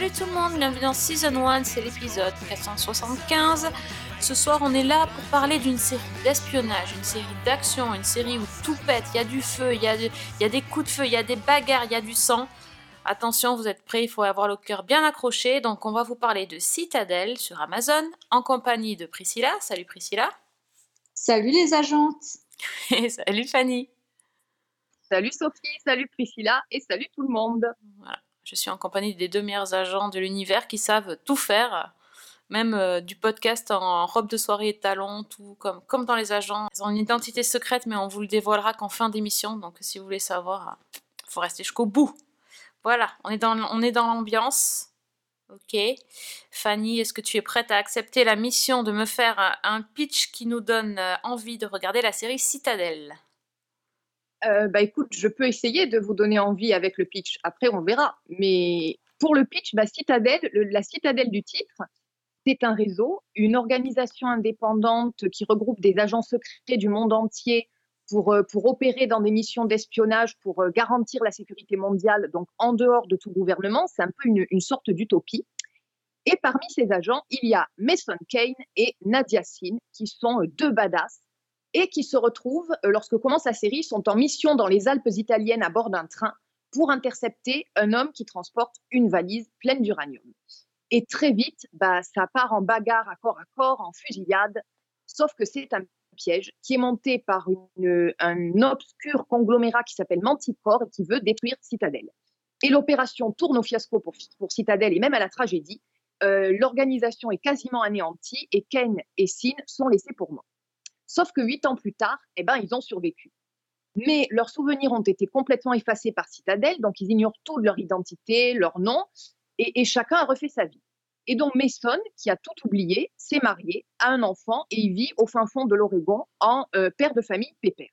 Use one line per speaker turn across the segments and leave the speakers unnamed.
Salut tout le monde, bienvenue dans Season 1, c'est l'épisode 475. Ce soir, on est là pour parler d'une série d'espionnage, une série d'action, une série où tout pète, il y a du feu, il y, a de- il y a des coups de feu, il y a des bagarres, il y a du sang. Attention, vous êtes prêts, il faut avoir le cœur bien accroché. Donc, on va vous parler de Citadel sur Amazon en compagnie de Priscilla. Salut Priscilla.
Salut les agentes
Et salut Fanny.
Salut Sophie, salut Priscilla et salut tout le monde.
Je suis en compagnie des deux meilleurs agents de l'univers qui savent tout faire, même euh, du podcast en robe de soirée et talons, tout comme, dans les agents. Ils ont une identité secrète, mais on vous le dévoilera qu'en fin d'émission. Donc si vous voulez savoir, il faut rester jusqu'au bout. Voilà, on est dans, on est dans l'ambiance. Ok. Fanny, est-ce que tu es prête à accepter la mission de me faire un- un pitch qui nous donne euh, envie de regarder la série Citadel
Euh, bah écoute, je peux essayer de vous donner envie avec le pitch. Après, on verra. Mais pour le pitch, bah, Citadel, le- la citadelle du titre, c'est un réseau, une organisation indépendante qui regroupe des agents secrets du monde entier pour, euh, pour opérer dans des missions d'espionnage, pour euh, garantir la sécurité mondiale, donc en dehors de tout gouvernement. C'est un peu une, sorte d'utopie. Et parmi ces agents, il y a Mason Kane et Nadia Sin, qui sont deux badass et qui se retrouvent, euh, lorsque commence la série, sont en mission dans les Alpes italiennes à bord d'un train pour intercepter un homme qui transporte une valise pleine d'uranium. Et très vite, bah, ça part en bagarre à corps à corps, en fusillade, sauf que c'est un piège qui est monté par un obscur conglomérat qui s'appelle Manticore et qui veut détruire Citadel. Et l'opération tourne au fiasco pour, Citadel et même à la tragédie. Euh, L'organisation est quasiment anéantie et Kane et Sin sont laissés pour morts. Sauf que huit ans plus tard, eh ben, ils ont survécu. Mais leurs souvenirs ont été complètement effacés par Citadel, donc ils ignorent tout de leur identité, leur nom, et, chacun a refait sa vie. Et donc Mason, qui a tout oublié, s'est marié, a un enfant et il vit au fin fond de l'Oregon en euh, père de famille pépère.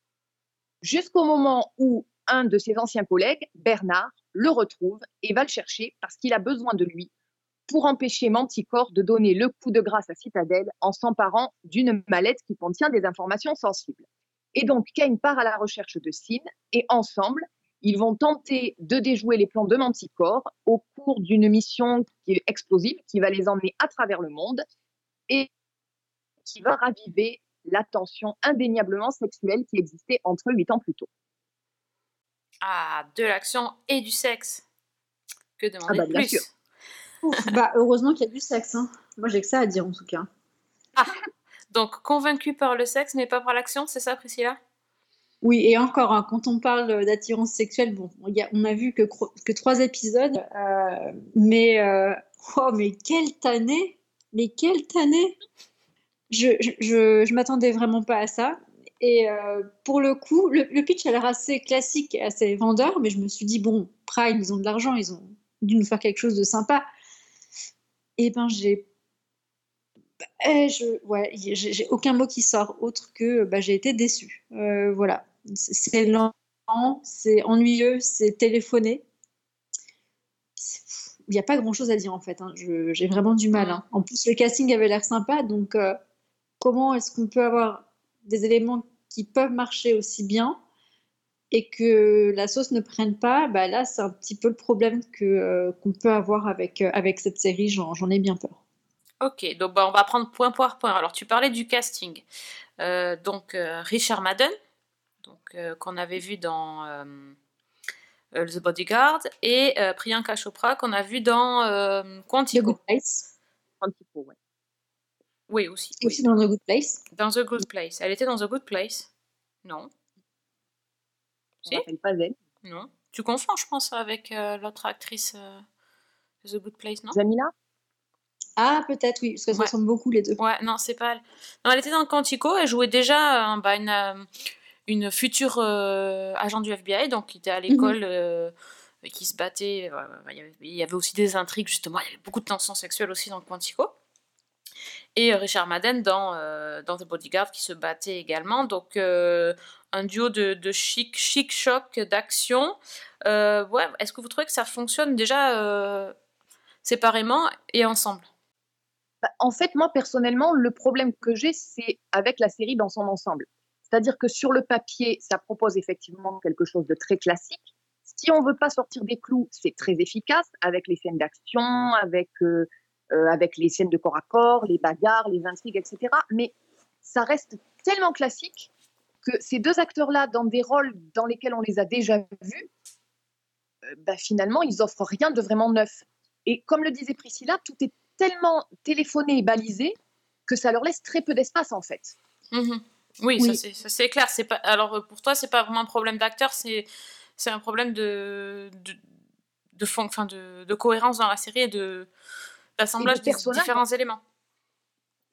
Jusqu'au moment où un de ses anciens collègues, Bernard, le retrouve et va le chercher parce qu'il a besoin de lui pour empêcher Manticore de donner le coup de grâce à Citadel en s'emparant d'une mallette qui contient des informations sensibles. Et donc Kane part à la recherche de Sin et ensemble, ils vont tenter de déjouer les plans de Manticore au cours d'une mission qui est explosive, qui va les emmener à travers le monde et qui va raviver la tension indéniablement sexuelle qui existait entre eux huit ans plus tôt.
Ah, de l'action et du sexe. Que demander
Ah bah,
de
bien
plus?
sûr.
Ouf, Bah heureusement qu'il y a du sexe. hein. Moi j'ai que ça à dire en tout cas.
Donc, convaincu par le sexe, mais pas par l'action, c'est ça, Priscilla?
Oui, et encore, hein, quand on parle d'attirance sexuelle, bon, il y a- on a vu que, que trois épisodes, euh, mais euh, oh, mais quelle tannée Mais quelle tannée Je, je, je, je m'attendais vraiment pas à ça. Et euh, pour le coup, le, le pitch a l'air assez classique, assez vendeur, mais je me suis dit, bon, Prime, ils ont de l'argent, ils ont dû nous faire quelque chose de sympa. Et ben, j'ai. Eh, j'ai aucun mot qui sort autre que bah, j'ai été déçue. Euh, voilà. C'est- lent, c'est ennuyeux, c'est téléphoné. Il n'y a pas grand chose à dire en fait. hein. J'ai vraiment du mal. hein. En plus, le casting avait l'air sympa, donc euh, comment est-ce qu'on peut avoir des éléments qui peuvent marcher aussi bien? Et que la sauce ne prenne pas bah Là, c'est un petit peu le problème que, euh, qu'on peut avoir avec, euh, avec cette série. J'en j'en ai bien peur.
Ok, donc bah, on va prendre point par point. Alors, tu parlais du casting. Euh, donc, euh, Richard Madden, donc, euh, qu'on avait vu dans The Bodyguard, et euh, Priyanka Chopra, qu'on a vu dans euh,
The
Quantico.
Good Place.
Manticore, ouais.
Oui, aussi.
Et aussi dans The Good Place.
Dans The Good Place. Elle était dans The Good Place Non.
Pas elle.
Non. Tu confonds, je pense, avec euh, l'autre actrice euh, de The Good Place, non?
Jamila?
Ah, peut-être, oui, parce qu'elles
Ouais.
ressemblent beaucoup les deux.
Ouais, non, c'est pas elle. Non, elle était dans Quantico, elle jouait déjà euh, bah, une, euh, une future euh, agent du FBI, donc qui était à l'école, euh, et qui se battait. euh, il, y avait, il y avait aussi des intrigues, justement, il y avait beaucoup de tensions sexuelles aussi dans Quantico. Et euh, Richard Madden dans, euh, dans The Bodyguard qui se battait également. Donc, euh, un duo de, chic, chic choc, d'action. Ouais, Est-ce que vous trouvez que ça fonctionne déjà séparément et ensemble?
Bah, en fait, moi, personnellement, le problème que j'ai, c'est avec la série dans son ensemble. C'est-à-dire que sur le papier, ça propose effectivement quelque chose de très classique. Si on veut pas sortir des clous, c'est très efficace avec les scènes d'action, avec, avec les scènes de corps à corps, les bagarres, les intrigues, etc. Mais ça reste tellement classique que ces deux acteurs-là, dans des rôles dans lesquels on les a déjà vus, euh, bah, finalement, ils offrent rien de vraiment neuf. Et comme le disait Priscilla, tout est tellement téléphoné et balisé que ça leur laisse très peu d'espace en fait.
Mhm. Oui,
Oui.
ça, c'est- clair. Pas alors euh, pour toi c'est pas vraiment un problème d'acteur, c'est un problème de de de, fon- enfin, de de cohérence dans la série et de d'assemblage des
personnages.
différents éléments.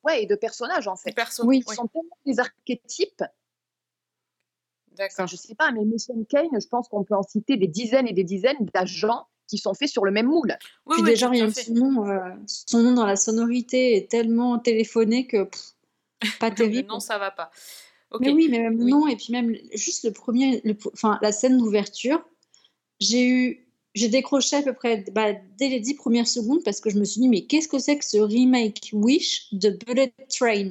Ouais, et de personnages en
Des
fait.
persos.
Oui.
Ils sont tellement des archétypes. Enfin,
D'accord.
je sais pas, mais Mission Kane, je pense qu'on peut en citer des dizaines et des dizaines d'agents qui sont faits sur le même moule.
Oui,
Puis
oui,
déjà,
fait.
son nom, euh, son nom dans la sonorité est tellement téléphoné que pff, pas
Le
terrible.
nom ça va pas.
Mais oui, mais même
Oui.
nom et puis même juste le premier, le, enfin la scène d'ouverture, j'ai eu, j'ai décroché à peu près bah, dès les dix premières secondes parce que je me suis dit mais qu'est-ce que c'est que ce remake Wish de Bullet Train?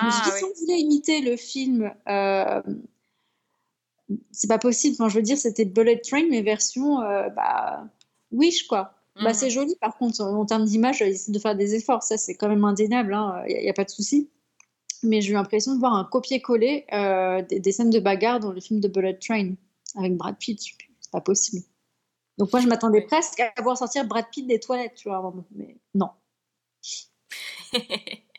Je me suis
Ah
dit
oui.
si on voulait imiter le film, euh, c'est pas possible. Enfin, je veux dire c'était Bullet Train mais version euh, bah, Wish quoi. Bah,
Mhm.
c'est joli, par contre, en termes d'image, ils essaient de faire des efforts, ça c'est quand même indéniable, il n'y a, pas de souci. Mais j'ai eu l'impression de voir un copier-coller euh, des, des scènes de bagarre dans le film de Bullet Train avec Brad Pitt, c'est pas possible. Donc moi je m'attendais
Oui.
presque à voir sortir Brad Pitt des toilettes, tu vois, mais non.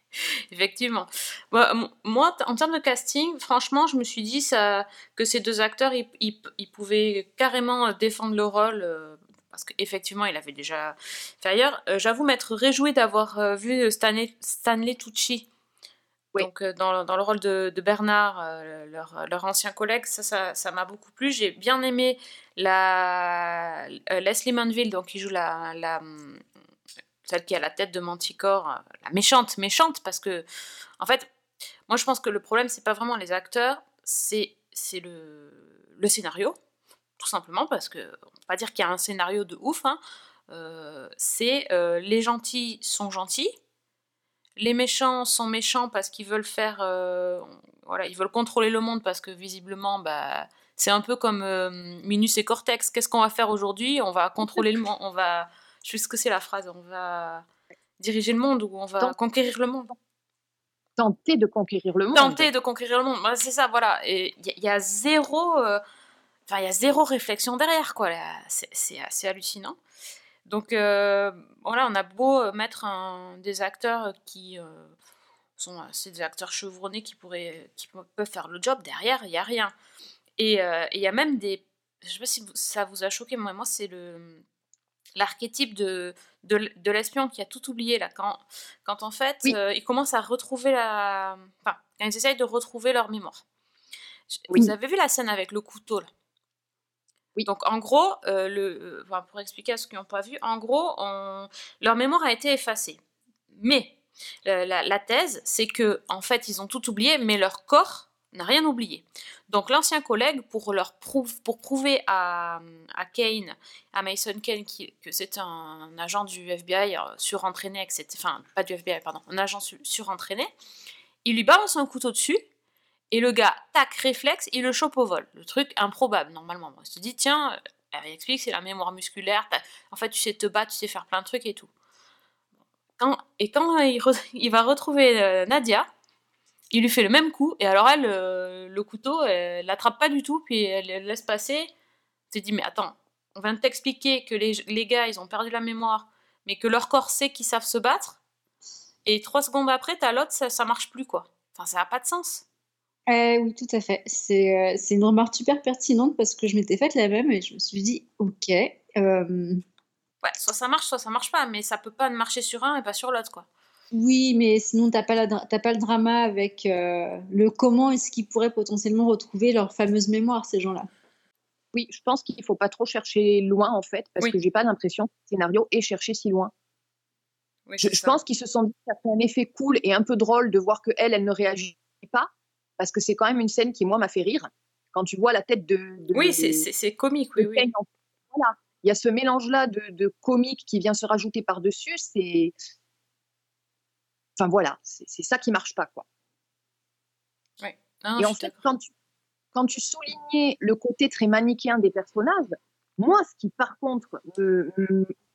Effectivement. Moi, en termes de casting, franchement, je me suis dit ça, que ces deux acteurs, ils, ils- ils pouvaient carrément euh, défendre le rôle. euh, parce qu'effectivement, il avait déjà fait ailleurs. Euh, J'avoue m'être réjouie d'avoir vu Stanley, Stanley Tucci Donc, euh, dans, dans le rôle de, Bernard, euh, leur, leur ancien collègue. Ça, ça m'a beaucoup plu. J'ai bien aimé la, euh, Leslie Manville, donc, qui joue la, hum, celle qui a la tête de Manticore, la méchante, méchante, parce que, en fait, moi je pense que le problème, c'est pas vraiment les acteurs, c'est le, le scénario, tout simplement, parce que on peut pas dire qu'il y a un scénario de ouf, hein. C'est les gentils sont gentils, les méchants sont méchants parce qu'ils veulent faire, euh, voilà, ils veulent contrôler le monde parce que visiblement, bah, c'est un peu comme euh, Minus et Cortex. Qu'est-ce qu'on va faire aujourd'hui? On va contrôler le monde, on va, je sais ce que c'est la phrase, on va diriger le monde ou on va conquérir le monde.
Tenter de conquérir le monde.
Tenter de conquérir le monde, Bah, c'est ça, voilà. Et il y, a- il y a zéro, euh, enfin il y a zéro réflexion derrière, quoi. C'est assez hallucinant. Donc euh, voilà, on a beau euh, mettre un- des acteurs qui euh, sont c'est des acteurs chevronnés qui pourraient, qui pe- peuvent faire le job. Derrière, il y a rien. Et il y a même des, je sais pas si ça vous a choqué, moi, moi c'est le l'archétype de, de, l'espion qui a tout oublié là quand, quand en fait
Oui.
euh, ils commencent à retrouver la enfin quand ils essayent de retrouver leur mémoire
Oui.
vous avez vu la scène avec le couteau là?
Oui.
donc en gros euh, le euh, pour expliquer à ceux qui n'ont pas vu en gros leur mémoire a été effacée mais la, thèse c'est que en fait ils ont tout oublié mais leur corps n'a rien oublié donc l'ancien collègue pour prouver à, à Kane à Mason Kane que c'est un, agent du FBI euh, surentraîné. Enfin, pas du FBI, pardon, un agent su- surentraîné. Il lui balance un couteau dessus et le gars, tac, réflexe, il le chope au vol. Le truc improbable, normalement. Je te dis, tiens, euh, elle explique, c'est la mémoire musculaire. En fait, tu sais te battre, tu sais faire plein de trucs et tout. Et quand il va retrouver euh, Nadia, il lui fait le même coup, et alors elle, euh, le couteau, elle l'attrape pas du tout, puis elle, elle laisse passer. Tu te dis, mais attends, on vient de t'expliquer que les, les gars, ils ont perdu la mémoire, mais que leur corps sait qu'ils savent se battre, et trois secondes après, t'as l'autre, ça, ça marche plus, quoi. Enfin, ça n'a pas de sens.
Eh oui, tout à fait. C'est euh, c'est une remarque super pertinente parce que je m'étais faite la même et je me suis dit, ok, euh,
Ouais, soit ça marche, soit ça marche pas, mais ça peut pas marcher sur un et pas sur l'autre, quoi.
oui, mais sinon, t'as pas, la dra- t'as pas le drama avec euh, le comment est-ce qu'ils pourraient potentiellement retrouver leur fameuse mémoire, ces gens-là.
Oui, je pense qu'il faut pas trop chercher loin en fait, parce
Oui.
que j'ai pas l'impression que le scénario ait cherché si loin.
Oui,
Je, je pense qu'ils se sont dit que ça fait un effet cool et un peu drôle de voir que elle, elle ne réagit pas, parce que c'est quand même une scène qui moi m'a fait rire. Quand tu vois la tête de, de-
Oui, c'est- comique, oui, oui.
Voilà, il y a ce mélange-là de, de comique qui vient se rajouter par-dessus. C'est Enfin voilà, c'est ça qui marche pas quoi.
Ouais.
Et en fait, quand tu, quand tu soulignais le côté très manichéen des personnages, moi, ce qui par contre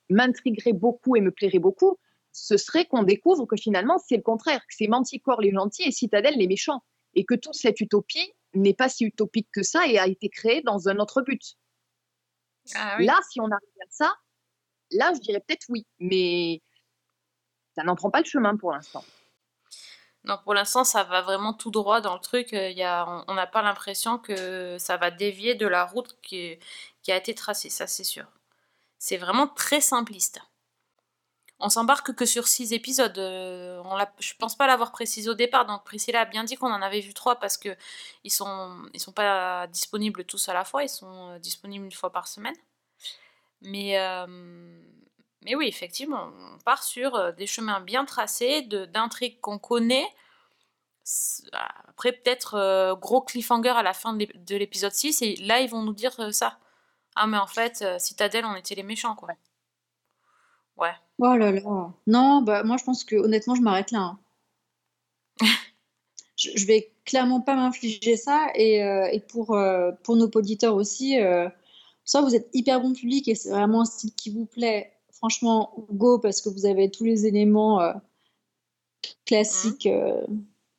m'intriguerait beaucoup et me plairait beaucoup, ce serait qu'on découvre que finalement c'est le contraire, que c'est Manticore les gentils et Citadelle les méchants, et que toute cette utopie n'est pas si utopique que ça et a été créée dans un autre but.
Ah
là, si on arrive à ça, là, je dirais peut-être oui, mais ça n'en prend pas le chemin pour l'instant.
Non, pour l'instant, ça va vraiment tout droit dans le truc. Il y a, on n'a pas l'impression que ça va dévier de la route qui, qui a été tracée, ça c'est sûr. C'est vraiment très simpliste. On s'embarque que sur six épisodes. Euh, on je pense pas l'avoir précisé au départ. Donc Priscilla a bien dit qu'on en avait vu trois parce que ils sont, pas disponibles tous à la fois. Ils sont euh, disponibles une fois par semaine. Mais euh, oui, effectivement, on part sur euh, des chemins bien tracés, d'intrigues qu'on connaît. Après, peut-être gros cliffhanger à la fin de l'épisode 6, et là, ils vont nous dire ça. Ah, mais en fait, Citadel, on était les méchants, quoi. Ouais.
Oh là là. Non, bah, moi, je pense que honnêtement, je m'arrête là. Hein. je, je, vais clairement pas m'infliger ça, et, et pour, pour nos auditeurs aussi, soit vous êtes hyper bon public et c'est vraiment un style qui vous plaît, franchement, go parce que vous avez tous les éléments euh, classiques mmh. euh,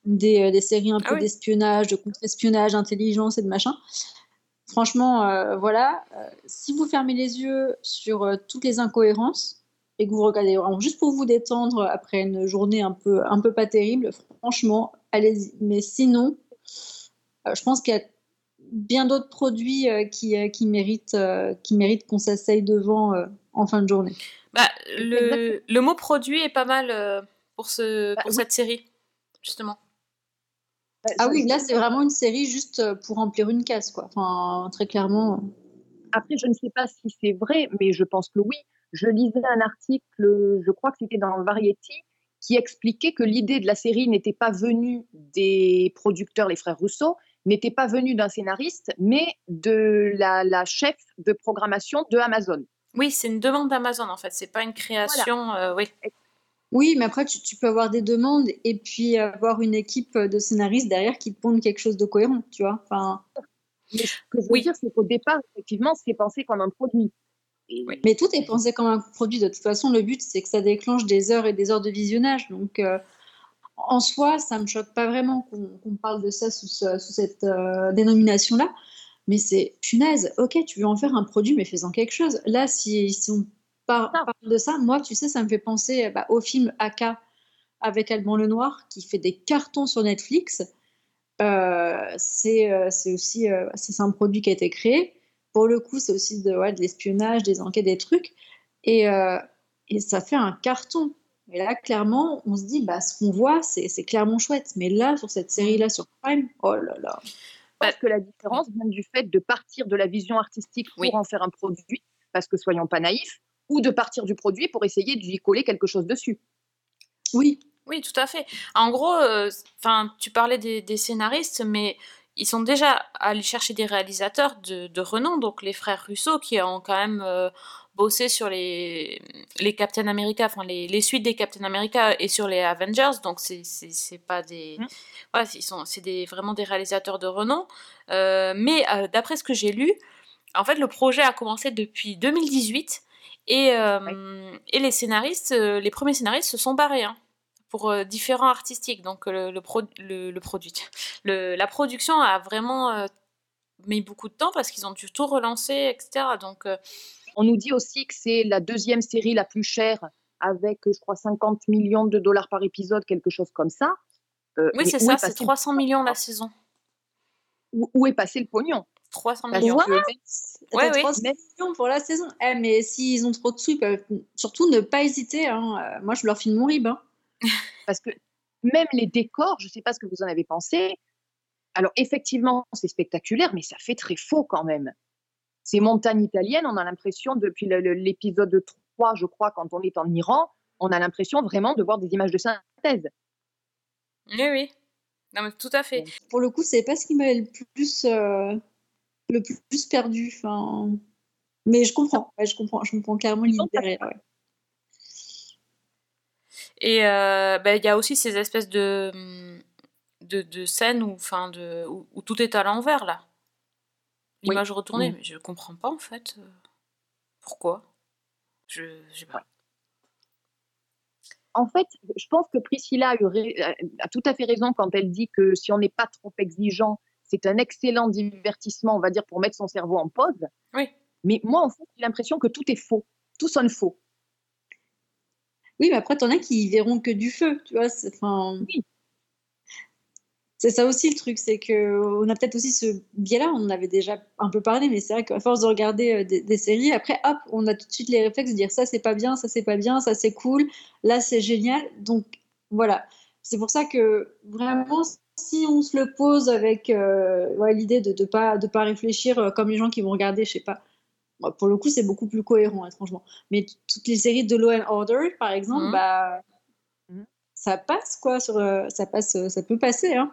des, euh, des, séries un ah peu d'espionnage, de contre-espionnage, d'intelligence et de machin. Franchement, voilà. si vous fermez les yeux sur toutes les incohérences et que vous regardez vraiment juste pour vous détendre après une journée un peu, un peu pas terrible, franchement, allez-y. Mais sinon, je pense qu'il y a bien d'autres produits qui, qui, méritent, qui méritent qu'on s'asseye devant en fin de journée.
Bah, le, le, mot produit est pas mal euh, pour, ce, bah, pour cette série, justement.
Bah, ah oui, là, c'est vraiment une série juste euh, pour remplir une case, quoi. Enfin, très clairement. Euh.
Après, je ne sais pas si c'est vrai, mais je pense que oui. Je lisais un article, je crois que c'était dans Variety, qui expliquait que l'idée de la série n'était pas venue des producteurs, les frères Rousseau, n'était pas venue d'un scénariste, mais de la, la chef de programmation de Amazon.
Oui, c'est une demande d'Amazon en fait, c'est pas une création. Euh, oui.
Oui, mais après, tu, peux avoir des demandes et puis avoir une équipe de scénaristes derrière qui te pondent quelque chose de cohérent, tu vois. Enfin...
Mais ce que je veux dire, c'est qu'au départ, effectivement, c'est pensé comme un produit.
Mais tout est pensé comme un produit. De toute façon, le but, c'est que ça déclenche des heures et des heures de visionnage. Donc, euh, en soi, ça ne me choque pas vraiment qu'on parle de ça sous, cette euh, dénomination-là. Mais c'est punaise, ok, tu veux en faire un produit, mais fais-en quelque chose. Là, si, on parle, de ça, moi, tu sais, ça me fait penser bah, au film AK avec Alban Lenoir qui fait des cartons sur Netflix. Euh, c'est euh, aussi euh, c'est un produit qui a été créé. Pour le coup, c'est aussi de, de l'espionnage, des enquêtes, des trucs. Et, et, ça fait un carton. Et là, clairement, on se dit, bah, ce qu'on voit, c'est clairement chouette. Mais là, sur cette série-là, sur Prime, oh là là
pense que la différence vient du fait de partir de la vision artistique pour en faire un produit, parce que soyons pas naïfs, ou de partir du produit pour essayer d'y coller quelque chose dessus.
Oui. Oui, tout à fait. En gros, euh, enfin, tu parlais des, scénaristes, mais ils sont déjà allés chercher des réalisateurs de, renom, donc les frères Russo qui ont quand même euh, bossé sur les, les Captain America, enfin les, les, suites des Captain America et sur les Avengers, donc c'est pas des. Mmh. Voilà, ils sont, c'est des, vraiment des réalisateurs de renom. Euh, mais euh, d'après ce que j'ai lu, en fait, le projet a commencé depuis 2018 et, et les scénaristes, les premiers scénaristes se sont barrés. Hein, pour différents artistiques. Donc le, le, le, produit, le, la production a vraiment mis beaucoup de temps parce qu'ils ont dû tout relancer, etc. Donc
on nous dit aussi que c'est la deuxième série la plus chère avec, je crois, 50 millions de dollars par épisode, quelque chose comme ça.
Euh, oui, c'est ça, c'est 300 millions la saison.
Où, est passé le pognon?
300 millions.
Ouais, 300 millions pour la saison. Eh, mais s'ils ont trop de sous, ils peuvent surtout ne pas hésiter. Hein. Euh, moi, je leur file mon rib. Hein.
Parce que même les décors, je ne sais pas ce que vous en avez pensé. Alors, effectivement, c'est spectaculaire, mais ça fait très faux quand même ces montagnes italiennes, on a l'impression, depuis l'épisode 3, je crois, quand on est en Iran, on a l'impression vraiment de voir des images de synthèse.
Oui, oui. Non, mais tout à fait.
Pour le coup, c'est pas ce qui m'a le plus, euh, le plus perdu. Enfin... Mais je comprends, je comprends, je comprends clairement l'idée derrière.
Et euh, bah, il y a aussi ces espèces de, de, de scènes où, de, où, où tout est à l'envers, là.
Oui.
L'image retournée,
Mm.
mais je comprends pas en fait. euh, Pourquoi Je sais pas.
En fait, je pense que Priscilla a, eu rai- a tout à fait raison quand elle dit que si on n'est pas trop exigeant, c'est un excellent divertissement, on va dire, pour mettre son cerveau en pause.
Oui.
Mais moi, en fait, j'ai l'impression que tout est faux. Tout sonne faux.
Oui, mais après, t'en as qui verront que du feu, tu vois. c'est-
Oui.
c'est ça aussi le truc, c'est que on a peut-être aussi ce biais-là. On en avait déjà un peu parlé, mais c'est vrai qu'à force de regarder euh, des, des séries, après, hop, on a tout de suite les réflexes de dire ça, c'est pas bien, ça, c'est pas bien, ça, c'est cool, là, c'est génial. Donc voilà, c'est pour ça que vraiment, si on se le pose avec euh, ouais, l'idée de ne pas de pas réfléchir euh, comme les gens qui vont regarder, je sais pas. Bon, Pour le coup, c'est beaucoup plus cohérent, étrangement. Mais t- toutes les séries de Law and Order, par exemple,
Mhm.
bah,
Mhm.
ça passe, quoi. Sur, euh, ça, passe, euh, ça peut passer, hein.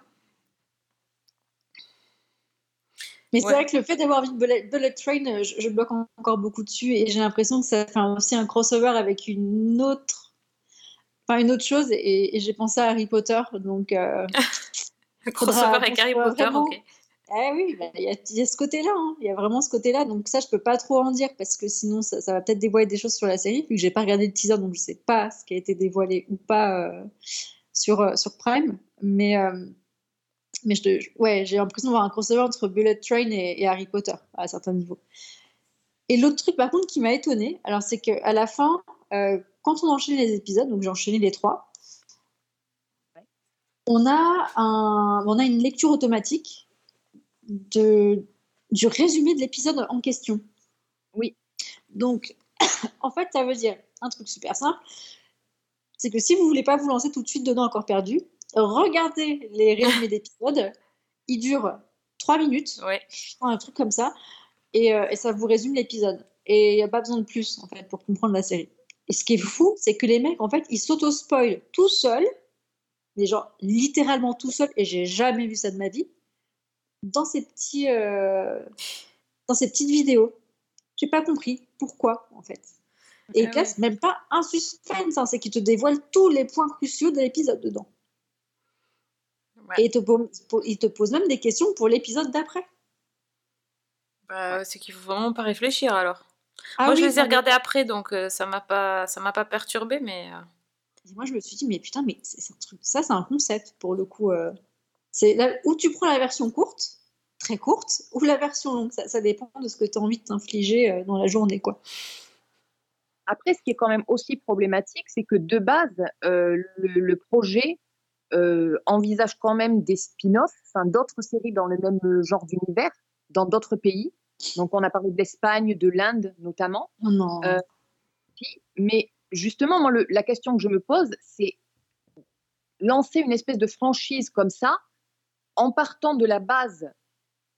Mais c'est vrai que le fait d'avoir vu Bullet, Bullet Train, euh, je, je bloque en- encore beaucoup dessus et j'ai l'impression que ça fait aussi un crossover avec une autre, enfin une autre chose et, et j'ai pensé à Harry Potter, donc euh,
Crossover
Faudra-
avec Harry Potter,
vraiment-
ok.
Eh oui, bah, il y, a- il y a ce côté-là, hein. il y a vraiment ce côté-là, donc ça je peux pas trop en dire parce que sinon ça, ça va peut-être dévoiler des choses sur la série vu que j'ai pas regardé le teaser donc je sais pas ce qui a été dévoilé ou pas euh, sur euh, sur Prime, mais euh, mais je, ouais, j'ai l'impression d'avoir un crossover entre Bullet Train et, et Harry Potter à certains niveaux. Et l'autre truc par contre qui m'a étonnée, alors c'est qu'à la fin, quand on enchaîne les épisodes, donc j'ai enchaîné les trois, on a, un, on a une lecture automatique de, du résumé de l'épisode en question.
Oui.
Donc, en fait, ça veut dire un truc super simple, c'est que si vous voulez pas vous lancer tout de suite dedans encore perdu, regardez les résumés d'épisodes, ils durent 3 minutes,
Ouais.
un truc comme ça, et, euh, et ça vous résume l'épisode. Et il n'y a pas besoin de plus, en fait, pour comprendre la série. Et ce qui est fou, c'est que les mecs, en fait, ils s'auto-spoilent tout seuls, mais genre littéralement tout seuls, et j'ai jamais vu ça de ma vie, dans ces petits, euh, dans ces petites vidéos. J'ai pas compris pourquoi, en fait. Et ils
Ah
même pas un suspense, hein, c'est qu'ils te dévoilent tous les points cruciaux de l'épisode dedans.
Ouais.
Et ils te, po- ils te posent même des questions pour l'épisode d'après.
Bah, c'est qu'il faut vraiment pas réfléchir alors.
Ah
Moi, je les ai regardés après, donc euh, ça m'a pas, ça m'a pas perturbé, mais euh,
Et moi, je me suis dit, mais putain, mais c'est c'est un truc, ça, c'est un concept pour le coup. euh, c'est là où tu prends la version courte, très courte, ou la version longue. Ça, ça dépend de ce que tu as envie de t'infliger euh, dans la journée, quoi.
Après, ce qui est quand même aussi problématique, c'est que de base, euh, le, le projet euh, envisage quand même des spin-offs, enfin, d'autres séries dans le même genre d'univers, dans d'autres pays. Donc, on a parlé de l'Espagne, de l'Inde notamment.
Oh non.
Euh, Mais justement, moi, le- la question que je me pose, c'est lancer une espèce de franchise comme ça, en partant de la base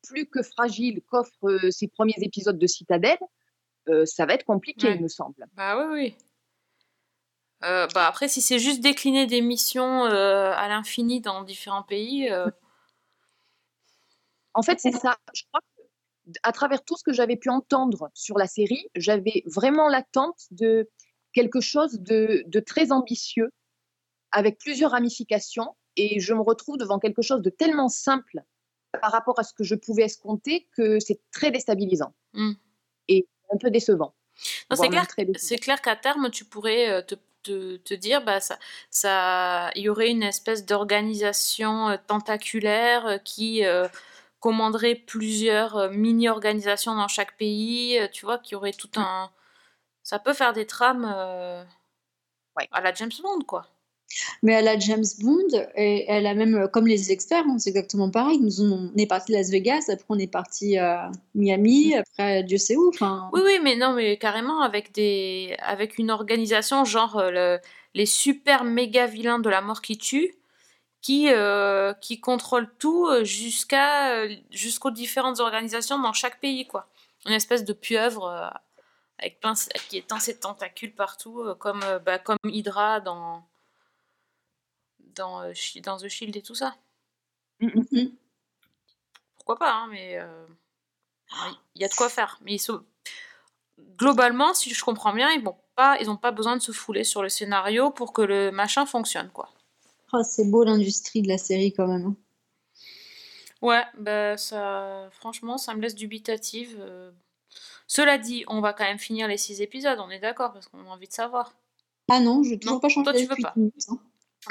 plus que fragile qu'offrent euh, ces premiers épisodes de Citadelle, euh, ça va être compliqué,
Ouais.
il me semble.
bah oui, oui. Euh, bah après, si c'est juste décliner des missions euh, à l'infini dans différents pays,
En fait, c'est ça. Je crois que, à travers tout ce que j'avais pu entendre sur la série, j'avais vraiment l'attente de quelque chose de, de très ambitieux, avec plusieurs ramifications, et je me retrouve devant quelque chose de tellement simple par rapport à ce que je pouvais escompter que c'est très déstabilisant
Mm.
et un peu décevant.
C'est clair, clair qu'à terme, tu pourrais euh, te, te, te dire, bah, ça, ça, il y aurait une espèce d'organisation euh, tentaculaire euh, qui euh, commanderait plusieurs mini-organisations dans chaque pays, tu vois, qui aurait tout un... Ça peut faire des trames euh,
Ouais.
à la James Bond, quoi.
Mais à la James Bond, et elle a même, euh, comme les experts, hein, c'est exactement pareil. Nous, on est parti de Las Vegas, après on est parti à Miami, après Dieu sait où.
Oui, oui, mais non, mais carrément avec des, avec une organisation genre euh, le- les super méga vilains de la mort qui tue, qui, euh, qui contrôlent tout euh, jusqu'à, euh, jusqu'aux différentes organisations dans chaque pays, quoi. Une espèce de pieuvre euh, avec plein, qui étend ses tentacules partout, euh, comme, euh, bah, comme Hydra dans, dans, euh, dans The Shield et tout ça.
mhm.
Pourquoi pas, hein, mais euh, il y a de quoi faire. Mais ils sont... globalement, si je comprends bien, ils vont pas, ils ont pas besoin de se fouler sur le scénario pour que le machin fonctionne, quoi.
Oh, c'est beau l'industrie de la série quand même. hein.
Ouais, bah ça, franchement, ça me laisse dubitative. euh. Cela dit, on va quand même finir les six épisodes, on est d'accord, parce qu'on a envie de savoir.
Ah non, je n'ai toujours
Non,
pas changé
toi, tu veux pas.
minutes, hein.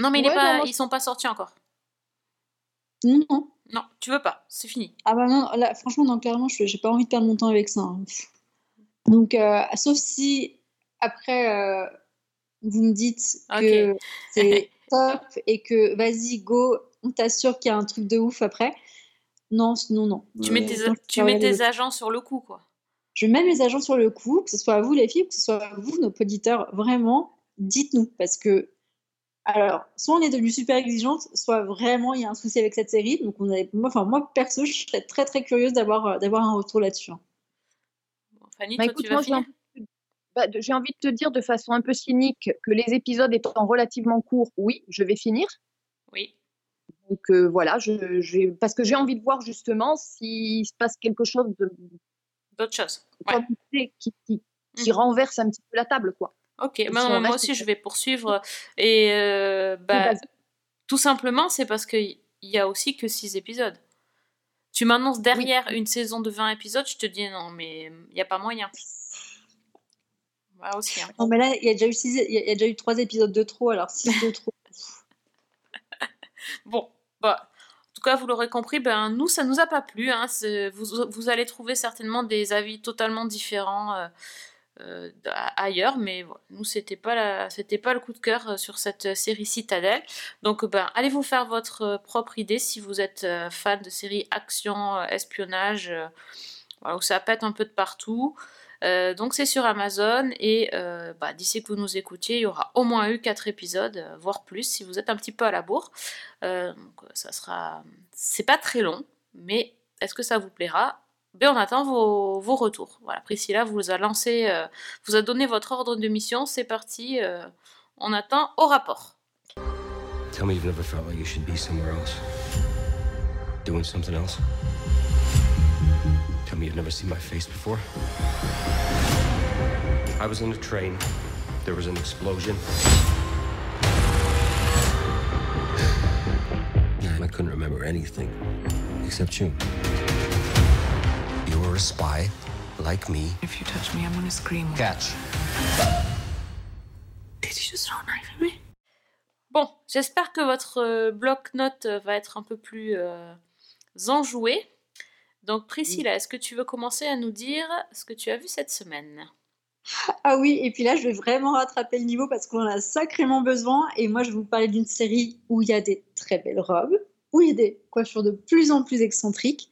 Non, mais il est
Ouais,
pas,
non, moi,
ils sont pas sortis encore.
Non, non.
Non, tu veux pas, c'est fini.
Ah bah non, là, franchement, non, clairement, je j'ai pas envie de perdre mon temps avec ça. hein. Donc, euh, sauf si après, euh, vous me dites que c'est top et que vas-y, go, on t'assure qu'il y a un truc de ouf après. Non, sinon, non.
Tu mets tes, tu mets agents sur le coup, quoi.
je mets mes agents sur le coup, que ce soit vous les filles, que ce soit vous, nos auditeurs, vraiment, dites-nous. Parce que, alors, soit on est devenu super exigeante, soit vraiment il y a un souci avec cette série. Donc, on avait, moi, enfin, moi, perso, je serais très très curieuse d'avoir euh, d'avoir un retour là-dessus. hein.
Bon, Fanny,
Bah,
toi,
écoute,
tu vas
moi, j'ai
finir
envie, de- bah, j'ai envie de te dire de façon un peu cynique que les épisodes étant relativement courts, oui, je vais finir.
Oui.
Donc euh, voilà, je, parce que j'ai envie de voir justement s'il se passe quelque chose de.
Ouais.
qui, qui, qui
Mhm.
renverse un petit peu la table, quoi.
Ok, bah,
on
moi aussi je vais poursuivre. Et euh, bah, tout simplement, c'est parce qu'il y a aussi que 6 épisodes. Tu m'annonces derrière une saison de 20 épisodes, je te dis non, mais il n'y a pas moyen. Voilà aussi. hein.
Non, mais là, il y a déjà eu six, y a- y a déjà eu trois épisodes de trop, alors six de trop.
Bon, bah, en tout cas, vous l'aurez compris, ben, nous, ça nous a pas plu. hein. Vous allez trouver certainement des avis totalement différents euh, euh, ailleurs, mais nous, c'était pas, la- c'était pas le coup de cœur euh, sur cette euh, série Citadelle. Donc, ben, allez vous faire votre propre idée si vous êtes fan de séries action, espionnage, où ça pète un peu de partout. Donc c'est sur Amazon et bah, d'ici que vous nous écoutiez, il y aura au moins eu 4 épisodes, voire plus si vous êtes un petit peu à la bourre. Donc ça sera, c'est pas très long, mais est-ce que ça vous plaira? Ben on attend vos, vos retours. Voilà, Priscilla vous a lancé, euh, vous a donné votre ordre de mission, c'est parti. euh, on attend au rapport.
Tell me you've never felt like you should be somewhere else. Doing something else? Tell me you've never seen my face before? I was in a train. There was an explosion. I couldn't remember anything except you. You were a spy, like me.
If you touch me, I'm gonna scream.
Catch.
Did you just throw a knife at me?
Bon, j'espère que votre euh, bloc-notes euh, va être un peu plus euh, enjoué. Donc Priscilla, est-ce que tu veux commencer à nous dire ce que tu as vu cette semaine?
Ah oui, et puis là, je vais vraiment rattraper le niveau parce qu'on en a sacrément besoin. Et moi, je vais vous parler d'une série où il y a des très belles robes, où il y a des coiffures de plus en plus excentriques,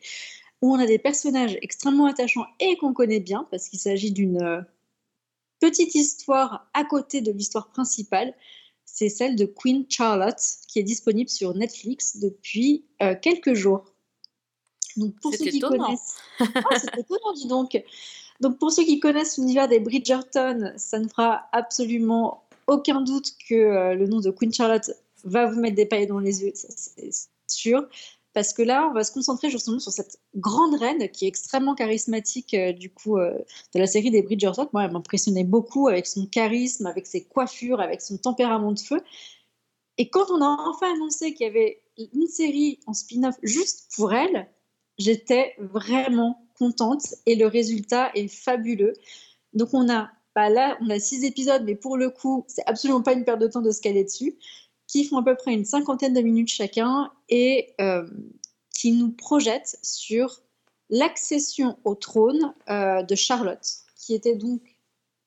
où on a des personnages extrêmement attachants et qu'on connaît bien parce qu'il s'agit d'une euh, petite histoire à côté de l'histoire principale. C'est celle de Queen Charlotte qui est disponible sur Netflix depuis euh, quelques jours. Donc pour ceux qui
étonnant.
connaissent, Ah, c'est étonnant, dis donc. Donc pour ceux qui connaissent l'univers des Bridgerton, ça ne fera absolument aucun doute que euh, le nom de Queen Charlotte va vous mettre des paillettes dans les yeux, ça, c'est sûr. Parce que là, on va se concentrer justement sur cette grande reine qui est extrêmement charismatique euh, du coup euh, de la série des Bridgerton. Moi, elle m'impressionnait beaucoup avec son charisme, avec ses coiffures, avec son tempérament de feu. Et quand on a enfin annoncé qu'il y avait une série en spin-off juste pour elle, j'étais vraiment contente et le résultat est fabuleux. Donc on a, bah là, on a six épisodes, mais pour le coup, c'est absolument pas une perte de temps de se caler dessus, qui font à peu près une cinquantaine de minutes chacun et euh, qui nous projettent sur l'accession au trône euh, de Charlotte, qui était donc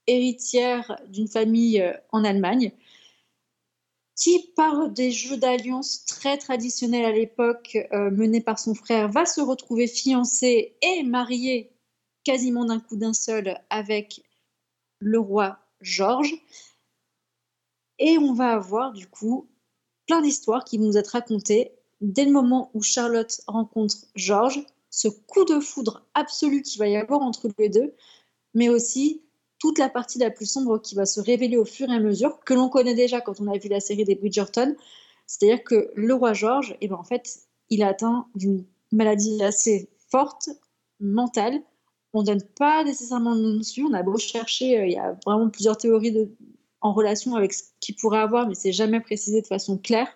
héritière d'une famille euh, en Allemagne qui, par des jeux d'alliance très traditionnels à l'époque, menés par son frère, va se retrouver fiancée et mariée quasiment d'un coup d'un seul avec le roi Georges. Et on va avoir du coup plein d'histoires qui nous être racontées dès le moment où Charlotte rencontre Georges, ce coup de foudre absolu qu'il va y avoir entre les deux, mais aussi toute la partie la plus sombre qui va se révéler au fur et à mesure, que l'on connaît déjà quand on a vu la série des Bridgerton. C'est-à-dire que le roi George, eh ben, en fait, il atteint d'une maladie assez forte, mentale, On donne pas nécessairement de nom dessus. On a beau chercher, euh, il y a vraiment plusieurs théories de, en relation avec ce qu'il pourrait avoir, mais c'est jamais précisé de façon claire.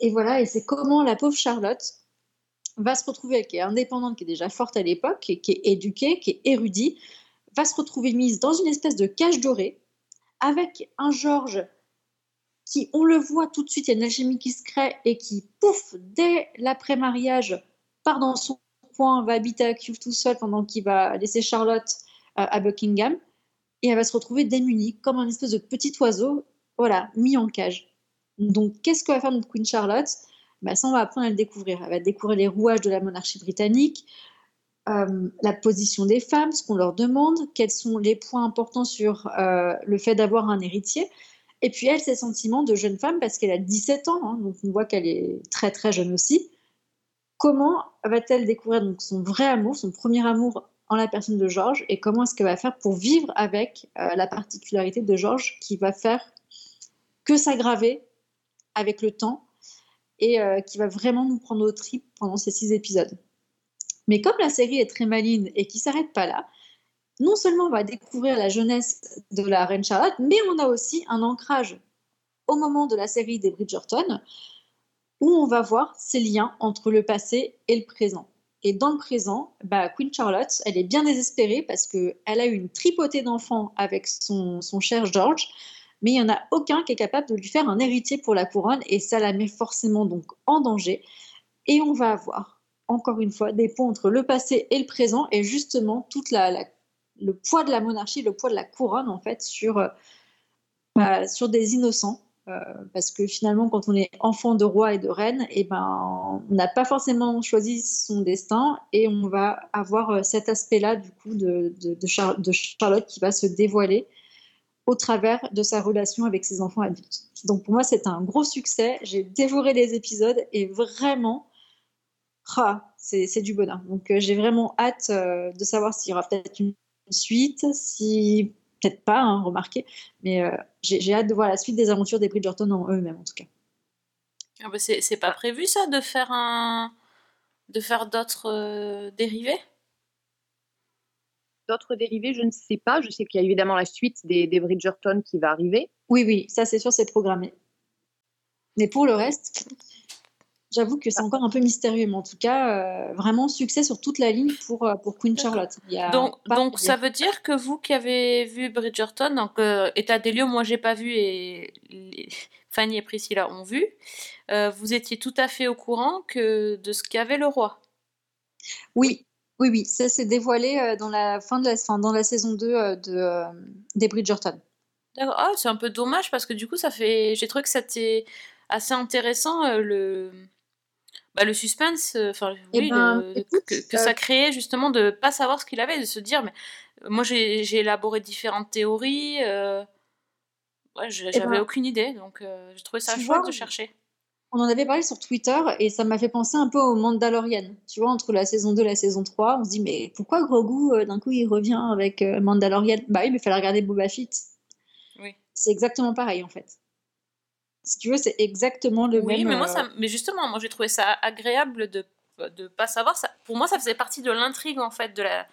Et voilà, et c'est comment la pauvre Charlotte va se retrouver, qui est indépendante, qui est déjà forte à l'époque, qui, est éduquée, qui est érudite, va se retrouver mise dans une espèce de cage dorée avec un Georges qui, on le voit tout de suite, il y a une alchimie qui se crée et qui, pouf, dès l'après-mariage, part dans son coin, va habiter à Kew tout seul pendant qu'il va laisser Charlotte euh, à Buckingham. Et elle va se retrouver démunie, comme un espèce de petit oiseau, voilà, mis en cage. Donc, qu'est-ce que va faire notre Queen Charlotte? Bah, Ça, on va apprendre à le découvrir. Elle va découvrir les rouages de la monarchie britannique, euh, la position des femmes, ce qu'on leur demande, quels sont les points importants sur euh, le fait d'avoir un héritier. Et puis elle, ses sentiments de jeune femme, parce qu'elle a 17 ans, hein, donc on voit qu'elle est très très jeune aussi. Comment va-t-elle découvrir donc son vrai amour, son premier amour en la personne de Georges, et comment est-ce qu'elle va faire pour vivre avec euh, la particularité de Georges qui va faire que s'aggraver avec le temps et euh, qui va vraiment nous prendre au trip pendant ces six épisodes. Mais comme la série est très maligne et qui s'arrête pas là, non seulement on va découvrir la jeunesse de la reine Charlotte, mais on a aussi un ancrage au moment de la série des Bridgerton, où on va voir ces liens entre le passé et le présent. Et dans le présent, bah, Queen Charlotte, elle est bien désespérée parce qu'elle a eu une tripotée d'enfants avec son, son cher George, mais il n'y en a aucun qui est capable de lui faire un héritier pour la couronne, et ça la met forcément donc en danger. Et on va avoir, encore une fois, des ponts entre le passé et le présent, et justement toute la, la le poids de la monarchie, le poids de la couronne, en fait, sur, euh, sur des innocents. Euh, parce que finalement, quand on est enfant de roi et de reine, eh ben, on n'a pas forcément choisi son destin et on va avoir euh, cet aspect-là du coup de, de, de, Char de, Charlotte qui va se dévoiler au travers de sa relation avec ses enfants adultes. Donc pour moi, c'est un gros succès. J'ai dévoré les épisodes et vraiment, ah, c'est du bonheur. Donc euh, j'ai vraiment hâte de savoir s'il y aura peut-être une suite, si peut-être pas, hein, remarquez, mais euh, j'ai hâte de voir la suite des aventures des Bridgerton en eux-mêmes en tout cas.
Ah bah c'est pas prévu ça de faire un de faire d'autres euh, dérivés?
D'autres dérivés, je ne sais pas. Je sais qu'il y a évidemment la suite des, des Bridgerton qui va arriver.
Oui, oui, ça c'est sûr, c'est programmé. Mais pour le reste, J'avoue que c'est encore un peu mystérieux, mais en tout cas, euh, vraiment succès sur toute la ligne pour, euh, pour Queen Charlotte. Il y a
Donc, ça veut dire que vous qui avez vu Bridgerton, donc euh, état des lieux, moi j'ai pas vu et les- Fanny et Priscilla ont vu, euh, vous étiez tout à fait au courant que de ce qu'avait le roi.
Oui, oui, oui, ça s'est dévoilé dans la fin de la, enfin, dans la saison 2 euh, de, des Bridgerton.
D'accord. Ah, c'est un peu dommage parce que du coup ça fait, j'ai trouvé que c'était assez intéressant le bah, le suspense, euh, enfin
Eh
oui,
ben,
le-
écoute,
que, que
euh,
ça créait justement de pas savoir ce qu'il avait, de se dire mais euh, moi j'ai élaboré différentes théories, ouais, je- j'avais
ben,
aucune idée donc euh, j'ai trouvé ça chouette
vois,
de chercher.
On en avait parlé sur Twitter et ça m'a fait penser un peu au Mandalorian. Tu vois, entre la saison 2 et la saison 3, on se dit, mais pourquoi Grogu, euh, d'un coup, il revient avec euh, Mandalorian? Bah oui, mais il fallait regarder Boba Fett.
Oui.
C'est exactement pareil, en fait. Si tu veux, c'est exactement le
Oui,
même.
mais moi
euh,
ça, mais justement moi j'ai trouvé ça agréable de de pas savoir ça. Pour moi ça faisait partie de l'intrigue en fait de la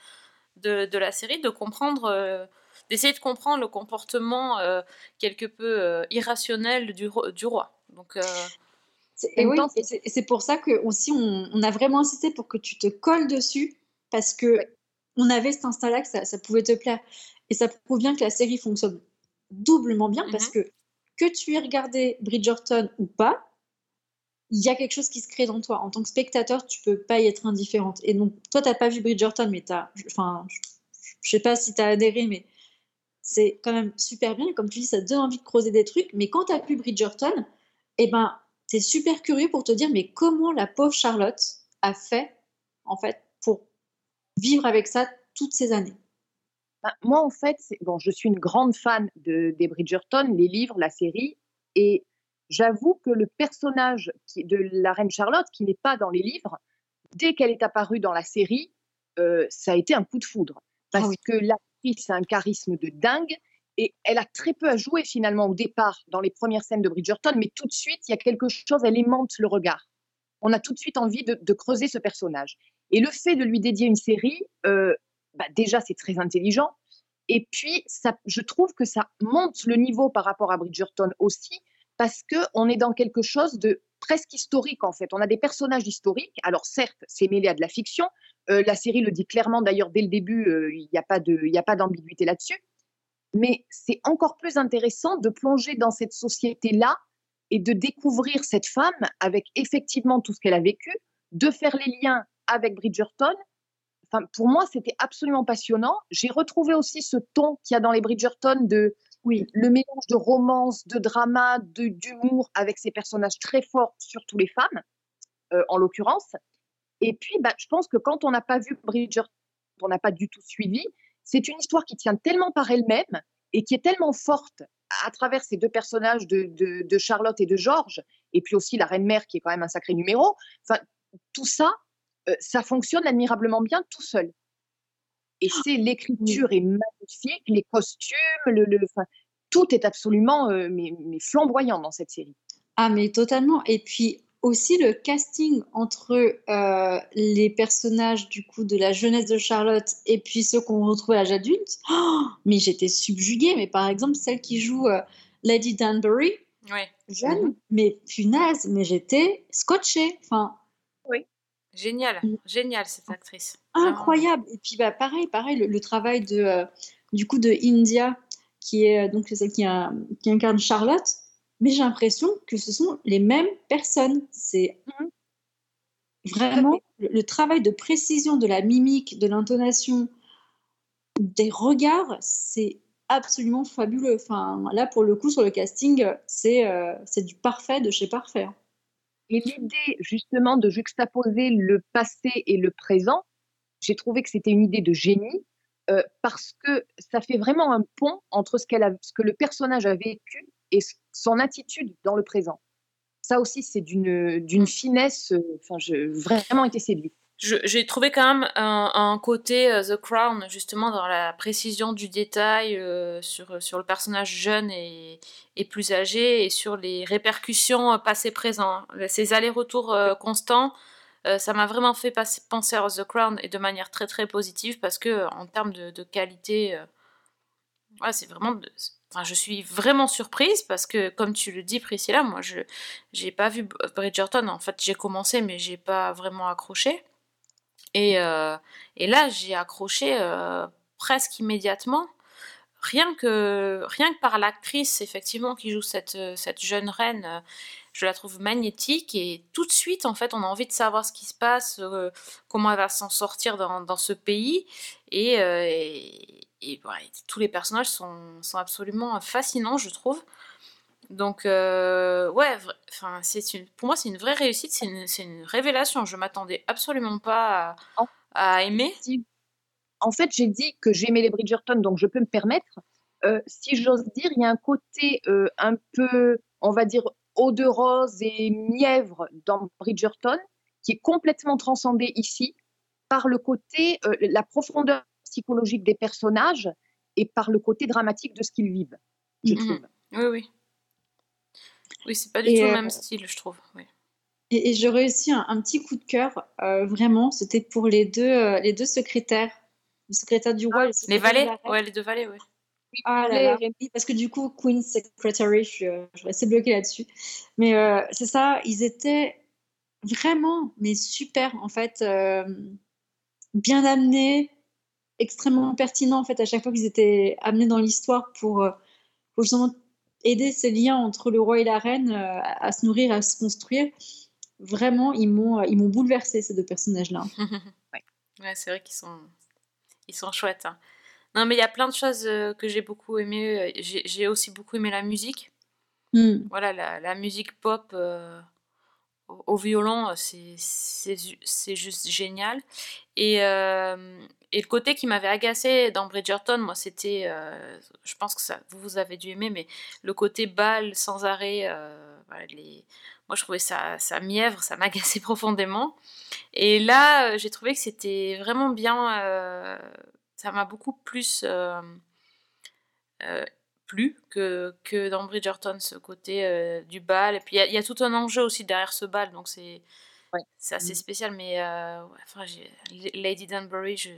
de, de la série de comprendre euh, d'essayer de comprendre le comportement euh, quelque peu euh, irrationnel du, du roi. Donc
Et oui, c'est pour ça que aussi on, on a vraiment insisté pour que tu te colles dessus parce que on avait cet instinct-là que ça, ça pouvait te plaire. Et ça prouve bien que la série fonctionne doublement bien parce que que tu aies regardé Bridgerton ou pas, il y a quelque chose qui se crée dans toi. En tant que spectateur, tu peux pas y être indifférente. Et donc, toi, t'as pas vu Bridgerton, mais t'as, enfin, je sais pas si tu as adhéré, mais c'est quand même super bien. Comme tu dis, ça donne envie de creuser des trucs. Mais quand tu as vu Bridgerton, eh ben, tu es super curieux pour te dire, mais comment la pauvre Charlotte a fait, en fait, pour vivre avec ça toutes ces années?
Ben, moi, en fait, bon, je suis une grande fan de, des Bridgerton, les livres, la série, et j'avoue que le personnage qui- de la reine Charlotte, qui n'est pas dans les livres, dès qu'elle est apparue dans la série, euh, ça a été un coup de foudre. Parce
Ah oui.
que l'actrice a un charisme de dingue, et elle a très peu à jouer finalement au départ dans les premières scènes de Bridgerton, mais tout de suite, il y a quelque chose, elle aimante le regard. On a tout de suite envie de, de creuser ce personnage. Et le fait de lui dédier une série, euh, bah, déjà, c'est très intelligent. Et puis, ça, je trouve que ça monte le niveau par rapport à Bridgerton aussi, parce qu'on est dans quelque chose de presque historique, en fait. On a des personnages historiques. Alors, certes, c'est mêlé à de la fiction. Euh, la série le dit clairement, d'ailleurs, dès le début, euh, il n'y a pas d'ambiguïté là-dessus. Mais c'est encore plus intéressant de plonger dans cette société-là et de découvrir cette femme avec effectivement tout ce qu'elle a vécu, de faire les liens avec Bridgerton. Enfin, pour moi, c'était absolument passionnant. J'ai retrouvé aussi ce ton qu'il y a dans les Bridgerton de oui, le mélange de romance, de drama, d'humour avec ces personnages très forts, surtout les femmes, euh, en l'occurrence. Et puis, bah, je pense que quand on n'a pas vu Bridgerton, on n'a pas du tout suivi, c'est une histoire qui tient tellement par elle-même et qui est tellement forte à travers ces deux personnages de, Charlotte et de Georges, et puis aussi la reine-mère qui est quand même un sacré numéro. Enfin, tout ça, euh, ça fonctionne admirablement bien tout seul. Et ah, c'est l'écriture est magnifique, les costumes, le, tout est absolument euh, mais, flamboyant dans cette série.
Ah mais totalement. Et puis aussi le casting entre euh, les personnages du coup de la jeunesse de Charlotte et puis ceux qu'on retrouve à l'âge adulte. Oh, mais j'étais subjuguée. Mais par exemple celle qui joue euh, Lady Danbury, jeune, mhm. mais punaise, mais j'étais scotchée. Enfin.
Génial, mm. génial cette actrice.
Incroyable. Et puis bah pareil, pareil le, travail de euh, du coup de India qui est donc celle qui, qui incarne Charlotte mais j'ai l'impression que ce sont les mêmes personnes. C'est mmh. vraiment le, travail de précision de la mimique, de l'intonation, des regards, c'est absolument fabuleux. Enfin, là, pour le coup, sur le casting, c'est euh, du parfait de chez parfait.
Et l'idée, justement, de juxtaposer le passé et le présent, j'ai trouvé que c'était une idée de génie. Euh, parce que ça fait vraiment un pont entre ce, a, ce que le personnage a vécu et son attitude dans le présent. Ça aussi, c'est d'une mmh. finesse. Euh, enfin, j'ai vraiment été séduite.
J'ai trouvé quand même un, côté euh, The Crown, justement, dans la précision du détail euh, sur, sur le personnage jeune et, et, plus âgé et sur les répercussions passé-présent. Ces allers-retours constants, ça m'a vraiment fait penser à The Crown et de manière très très positive parce que en termes de, qualité, c'est vraiment je suis vraiment surprise parce que, comme tu le dis, Priscilla, moi, je n'ai pas vu Bridgerton. En fait, j'ai commencé, mais j'ai pas vraiment accroché. Et, euh, et là, j'ai accroché euh, presque immédiatement. Rien que, rien que par l'actrice, effectivement, qui joue cette, cette jeune reine, je la trouve magnétique. Et tout de suite, en fait, on a envie de savoir ce qui se passe, euh, comment elle va s'en sortir dans, dans, ce pays. et, et tous les personnages sont, sont, absolument fascinants, je trouve. Donc, euh, ouais, enfin, c'est une, pour moi, c'est une vraie réussite, c'est une, une, révélation. Je m'attendais absolument pas à, à aimer.
En fait, j'ai dit que j'aimais les Bridgerton, donc je peux me permettre. Euh, si j'ose dire, il y a un côté euh, un peu, on va dire, eau de rose et mièvre dans Bridgerton, qui est complètement transcendé ici par le côté, la profondeur psychologique des personnages et par le côté dramatique de ce qu'ils vivent, je trouve.
Oui, oui. Oui, c'est pas du tout le même euh, style, je trouve.
Et, j'ai réussi un, petit coup de cœur, euh, vraiment, c'était pour les deux, euh, les deux secrétaires. Le secrétaire du roi.
les valets Ouais, les deux valets, oui.
Ah là là. parce que du coup, Queen Secretary, je, je restais bloquée là-dessus. Mais c'est ça, ils étaient vraiment, mais super, en fait, bien amenés, extrêmement pertinent en fait à chaque fois qu'ils étaient amenés dans l'histoire pour, justement aider ces liens entre le roi et la reine euh, à, se nourrir, à se construire. Vraiment, ils m'ont ils m'ont bouleversé ces deux personnages-là.
ouais, c'est vrai qu'ils sont ils sont chouettes. Hein. Non, mais il y a plein de choses euh, que j'ai beaucoup aimé. J'ai aussi beaucoup aimé la musique. Hmm. Voilà, la, la, musique pop au, violon, c'est juste génial. Et, et le côté qui m'avait agacé dans Bridgerton, moi, c'était, euh, je pense que ça, vous avez dû aimer, mais le côté bal sans arrêt, euh, les... moi, je trouvais ça, ça mièvre, ça m'agaçait profondément. Et là, euh, j'ai trouvé que c'était vraiment bien, ça m'a beaucoup plus que, que dans Bridgerton, ce côté du bal. Et puis, il y, y, a tout un enjeu aussi derrière ce bal, donc c'est c'est assez mmh. spécial, mais euh, enfin, Lady Danbury, je,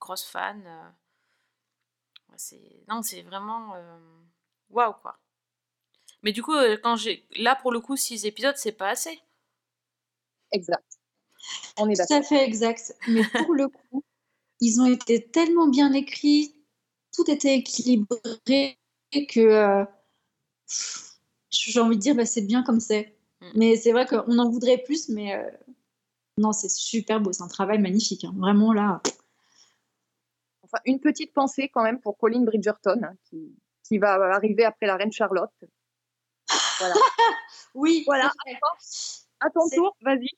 grosse fan. euh. Ouais, c'est non, c'est vraiment euh, waouh quoi. Mais du coup, euh, quand j'ai là pour le coup, six épisodes, c'est pas assez.
Exact. On est
Tout à fait exact. Mais pour le coup, ils ont été tellement bien écrits, tout était équilibré que euh, j'ai envie de dire, bah, c'est bien comme c'est.
Mm.
Mais c'est vrai qu'on en voudrait plus, mais euh, non, c'est super beau, c'est un travail magnifique. hein. Vraiment là.
Enfin, une petite pensée quand même pour Colin Bridgerton, hein, qui, qui va arriver après la reine Charlotte. Voilà.
Oui,
Voilà. À ton tour, vas-y.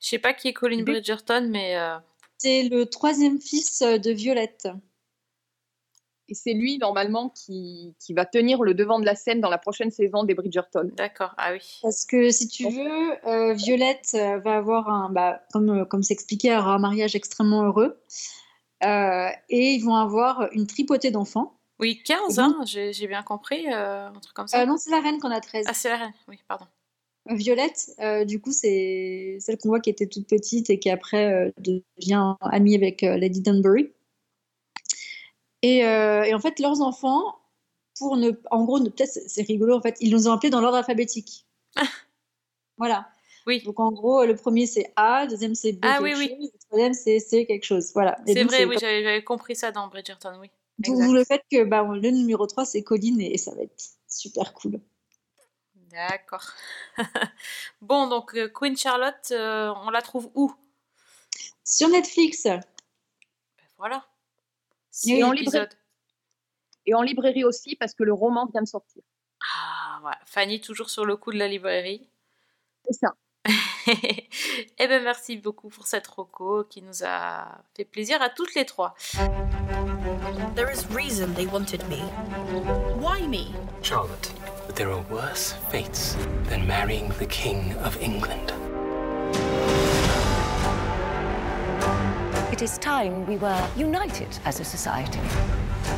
Je sais pas qui est Colin Bridgerton, mais euh,
C'est le troisième fils de Violette.
Et c'est lui, normalement, qui, qui va tenir le devant de la scène dans la prochaine saison des Bridgerton.
d'accord. Ah oui.
Parce que si tu veux, euh, Violette euh, va avoir un, bah, comme euh, comme s'expliquait, un mariage extrêmement heureux. Euh, et ils vont avoir une tripotée d'enfants.
Oui, 15,
Et donc-
hein, j'ai j'ai bien compris, euh, un truc comme ça.
Euh, non, c'est la reine qu'on a 13.
Ah, c'est la reine, oui, pardon.
Violette, euh, du coup, c'est celle qu'on voit qui était toute petite et qui après euh, devient amie avec euh, Lady Dunbury. Et, euh, et en fait, leurs enfants, pour ne, en gros, peut-être c'est rigolo, en fait, ils nous ont appelés dans l'ordre alphabétique. voilà.
Oui,
Donc en gros, le premier c'est A, le deuxième c'est B
Ah
quelque
oui, oui.
chose, le troisième c'est C quelque chose. Voilà.
C'est vrai, oui, j'avais compris ça dans Bridgerton, oui.
D'où le fait que bah, le numéro 3 c'est Colline et, et ça va être super cool.
D'accord. bon, donc euh, Queen Charlotte, euh, on la trouve où?
Sur Netflix,
Ben Voilà.
Et
en
épisodes.
Et en librairie aussi, parce que le roman vient de sortir.
Ah, ouais. Fanny, toujours sur le coup de la librairie.
C'est ça.
eh ben merci beaucoup pour cette roco qui nous a fait plaisir à toutes les trois.
There is reason they wanted me. Why me?
Charlotte, but there are worse fates than marrying the King of England.
It is time we were united as a society.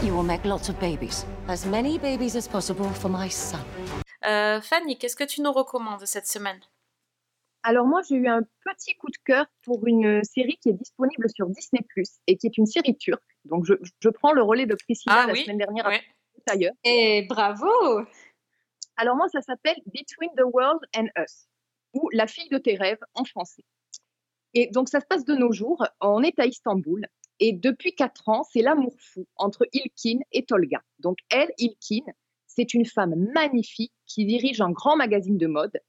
You will make lots of babies. As many babies as possible for my son.
Euh, Fanny, qu'est-ce que tu nous recommandes cette semaine?
Alors moi, j'ai eu un petit coup de cœur pour une série qui est disponible sur Disney+, et qui est une série turque. Donc je, je prends le relais de Priscilla
Ah
la
oui,
semaine dernière
et bravo
Alors moi, ça s'appelle Between the World and Us, ou La fille de tes rêves en français. Et donc ça se passe de nos jours, on est à Istanbul, et depuis quatre ans, c'est l'amour fou entre Ilkin et Tolga. Donc elle, Ilkin, c'est une femme magnifique qui dirige un grand magazine de mode,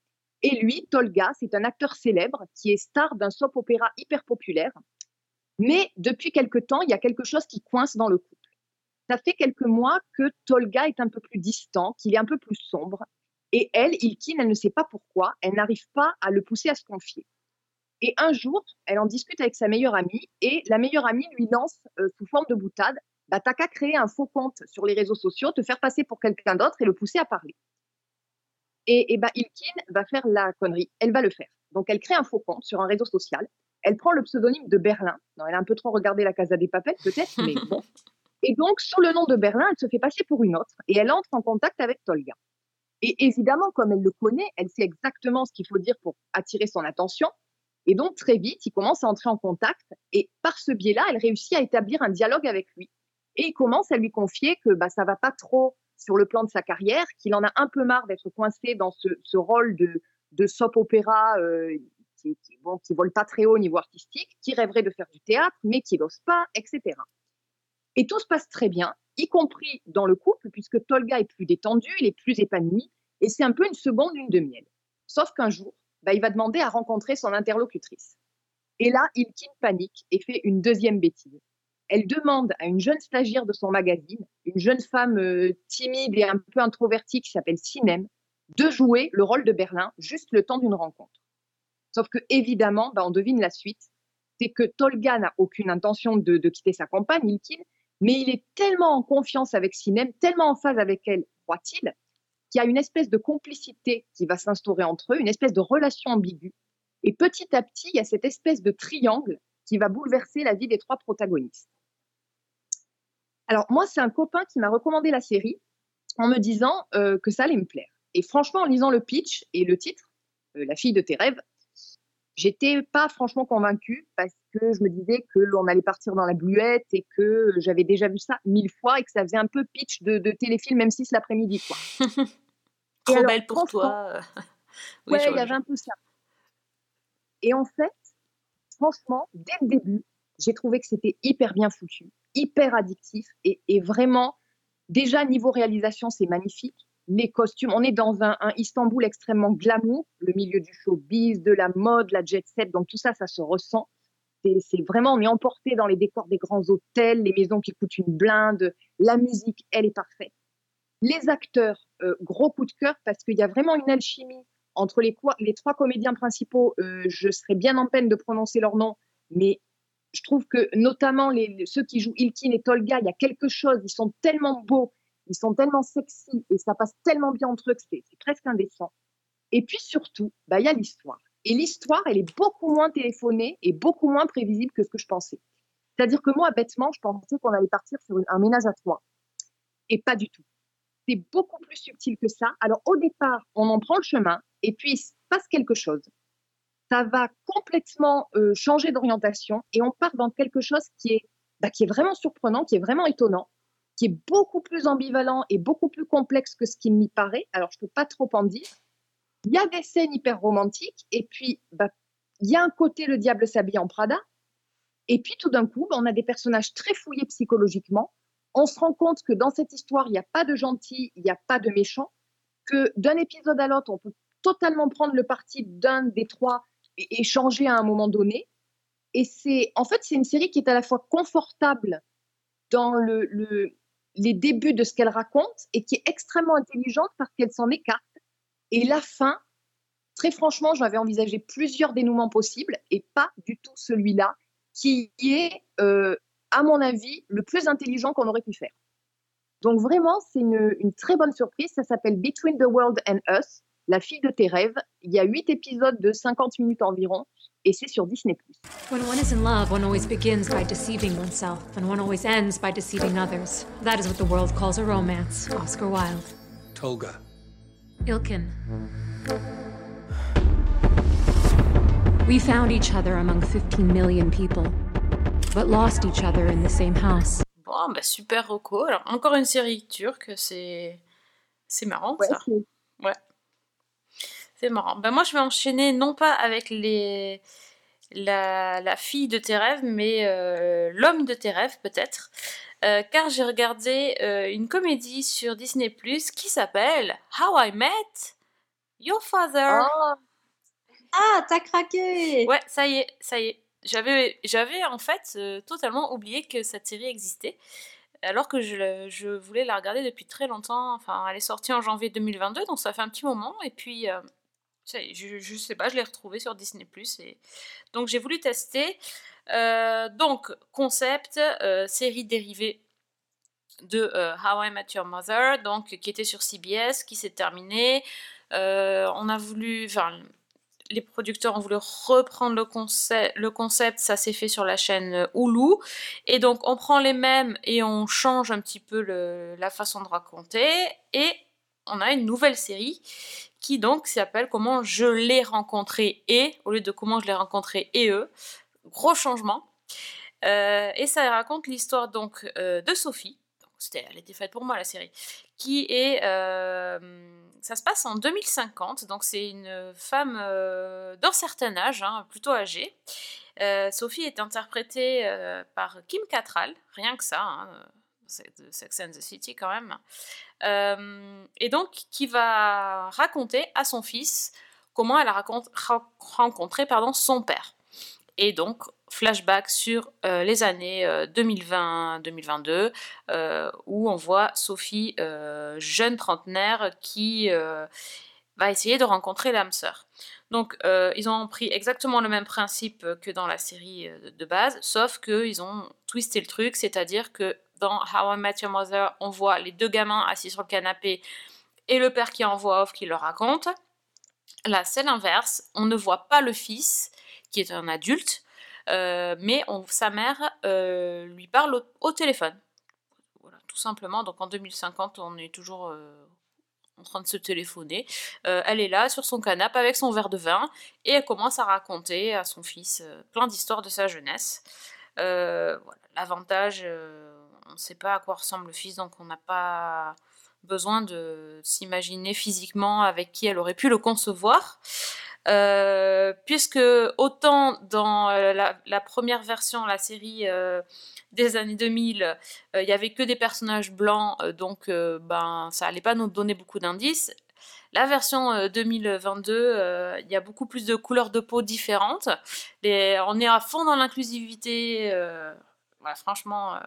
et lui, Tolga, c'est un acteur célèbre qui est star d'un soap opéra hyper populaire. Mais depuis quelque temps, il y a quelque chose qui coince dans le couple. Ça fait quelques mois que Tolga est un peu plus distant, qu'il est un peu plus sombre, et elle, Ilkin, elle ne sait pas pourquoi, elle n'arrive pas à le pousser à se confier. Et un jour, elle en discute avec sa meilleure amie, et la meilleure amie lui lance, euh, sous forme de boutade, bah, t'as qu'à créer un faux compte sur les réseaux sociaux, te faire passer pour quelqu'un d'autre et le pousser à parler. Et, et bah, Ilkin va faire la connerie, elle va le faire. Donc elle crée un faux compte sur un réseau social, elle prend le pseudonyme de Berlin, non, elle a un peu trop regardé la Casa des Papels peut-être, mais bon. Et donc, sous le nom de Berlin, elle se fait passer pour une autre et elle entre en contact avec Tolga. Et évidemment, comme elle le connaît, elle sait exactement ce qu'il faut dire pour attirer son attention. Et donc, très vite, il commence à entrer en contact et par ce biais-là, elle réussit à établir un dialogue avec lui. Et il commence à lui confier que bah, ça va pas trop sur le plan de sa carrière, qu'il en a un peu marre d'être coincé dans ce, rôle de, de soap opéra euh, qui, qui, bon, qui vole pas très haut au niveau artistique, qui rêverait de faire du théâtre, mais qui n'ose pas, etc. Et tout se passe très bien, y compris dans le couple, puisque Tolga est plus détendu, il est plus épanoui, et c'est un peu une seconde lune de miel. Sauf qu'un jour, bah, il va demander à rencontrer son interlocutrice. Et là, Ilkin panique et fait une deuxième bêtise. Elle demande à une jeune stagiaire de son magazine, une jeune femme euh, timide et un peu introvertie qui s'appelle Sinem, de jouer le rôle de Berlin juste le temps d'une rencontre. Sauf que évidemment, bah, on devine la suite, c'est que Tolga n'a aucune intention de, de quitter sa compagne, Ilkin, mais il est tellement en confiance avec Sinem, tellement en phase avec elle, croit-il, qu'il a une espèce de complicité qui va s'instaurer entre eux, une espèce de relation ambiguë. Et petit à petit, il y a cette espèce de triangle qui va bouleverser la vie des trois protagonistes. Alors moi, c'est un copain qui m'a recommandé la série en me disant euh, que ça allait me plaire. Et franchement, en lisant le pitch et le titre, euh, La fille de tes rêves, J'étais pas franchement convaincue parce que je me disais qu'on allait partir dans la bluette et que j'avais déjà vu ça mille fois et que ça faisait un peu pitch de, de téléfilm M6 l'après-midi. Quoi.
Trop
alors,
belle pour toi. Oui,
ouais, il y avait un peu ça. Et en fait, franchement, dès le début, j'ai trouvé que c'était hyper bien foutu, hyper addictif et, et vraiment, déjà niveau réalisation, c'est magnifique. Les costumes, on est dans un, Istanbul extrêmement glamour, le milieu du showbiz, de la mode, la jet set, donc tout ça, ça se ressent. C'est vraiment, on est emporté dans les décors des grands hôtels, les maisons qui coûtent une blinde, la musique, elle est parfaite. Les acteurs, euh, gros coup de cœur parce qu'il y a vraiment une alchimie entre les, trois comédiens principaux. euh, je serais bien en peine de prononcer leur nom, mais je trouve que notamment ceux qui jouent Ilkin et Tolga, il y a quelque chose, ils sont tellement beaux, ils sont tellement sexy et ça passe tellement bien entre eux que c'est presque indécent. Et puis surtout, bah, il y a l'histoire. Et l'histoire, elle est beaucoup moins téléphonée et beaucoup moins prévisible que ce que je pensais. C'est-à-dire que moi, bêtement, je pensais qu'on allait partir sur un ménage à trois. Et pas du tout. C'est beaucoup plus subtil que ça. Alors au départ, on en prend le chemin et puis il se passe quelque chose. Ça va complètement euh, changer d'orientation et on part dans quelque chose qui est, bah, qui est vraiment surprenant, qui est vraiment étonnant, qui est beaucoup plus ambivalent et beaucoup plus complexe que ce qui m'y paraît. Alors je peux pas trop en dire. Il y a des scènes hyper romantiques et puis bah, il y a un côté le diable s'habille en Prada. Et puis tout d'un coup, bah, on a des personnages très fouillés psychologiquement. On se rend compte que dans cette histoire, il n'y a pas de gentil, il n'y a pas de méchant, que d'un épisode à l'autre, on peut totalement prendre le parti d'un des trois et, changer à un moment donné. Et c'est, en fait, c'est une série qui est à la fois confortable dans le- les débuts de ce qu'elle raconte et qui est extrêmement intelligente parce qu'elle s'en écarte. Et la fin, très franchement, j'avais envisagé plusieurs dénouements possibles et pas du tout celui-là, qui est, euh, à mon avis, le plus intelligent qu'on aurait pu faire. Donc vraiment, c'est une, une très bonne surprise. Ça s'appelle Between the World and Us, la fille de tes rêves. Il y a huit épisodes de 50 minutes environ et c'est sur Disney+.
When one is in love, one always begins by deceiving oneself, and one always ends by deceiving others. That is what the world calls a romance. Oscar Wilde.
Tolga.
Ilkin. We found each other among 15 million people, but lost each other in the same house.
Bon, bah super reco. Alors, encore une série turque, c'est c'est marrant
Ouais,
ça. Ouais. Marrant. Ben moi, je vais enchaîner non pas avec les la, la fille de tes rêves, mais euh, l'homme de tes rêves peut-être. Euh, car j'ai regardé euh, une comédie sur Disney Plus qui s'appelle How I Met Your Father.
Ah,
Ah, t'as craqué
Ouais, ça y est, ça y est. J'avais, j'avais en fait totalement oublié que cette série existait, alors que je, je voulais la regarder depuis très longtemps. Enfin, elle est sortie en janvier 2022, donc ça fait un petit moment. Et puis, euh, je, je sais pas, je l'ai retrouvée sur Disney+. Et... Donc j'ai voulu tester. Euh, donc, concept, euh, série dérivée de euh, How I Met Your Mother, donc qui était sur CBS, qui s'est terminée. On a voulu, enfin, les producteurs ont voulu reprendre le concept, le concept ça s'est fait sur la chaîne Hulu. Et donc on prend les mêmes et on change un petit peu la façon de raconter. Et on a une nouvelle série qui donc s'appelle Comment je l'ai rencontré et, au lieu de Comment je l'ai rencontré et eux. Gros changement. Euh, et ça raconte l'histoire donc euh, de Sophie. C'était- elle était faite pour moi la série. Qui est, euh, ça se passe en 2050. Donc c'est une femme d'un certain âge, hein, plutôt âgée. Sophie est interprétée par Kim Cattrall, rien que ça. hein, de Sex and the City quand même. Euh, et donc qui va raconter à son fils comment elle a rencontré pardon, son père. Et donc, flashback sur euh, les années 2020-2022, euh, où on voit Sophie, jeune trentenaire, qui va essayer de rencontrer l'âme sœur. Donc, euh, ils ont pris exactement le même principe que dans la série euh, de base, sauf qu'ils ont twisté le truc, c'est-à-dire que dans How I Met Your Mother, on voit les deux gamins assis sur le canapé et le père qui en voix off qui leur raconte. Là, c'est l'inverse. On ne voit pas le fils, qui est un adulte, euh, mais sa mère lui parle au, téléphone. Voilà, tout simplement. Donc en 2050, on est toujours en train de se téléphoner. Euh, elle est là sur son canapé avec son verre de vin et elle commence à raconter à son fils euh, plein d'histoires de sa jeunesse. Euh. L'avantage, on ne sait pas à quoi ressemble le fils, donc on n'a pas besoin de s'imaginer physiquement avec qui elle aurait pu le concevoir. Puisque autant dans la, la première version, la série des années 2000, euh, il y avait que des personnages blancs, euh, donc euh, ben ça allait pas nous donner beaucoup d'indices. La version euh, 2022, euh, il y a beaucoup plus de couleurs de peau différentes. On est à fond dans l'inclusivité. franchement,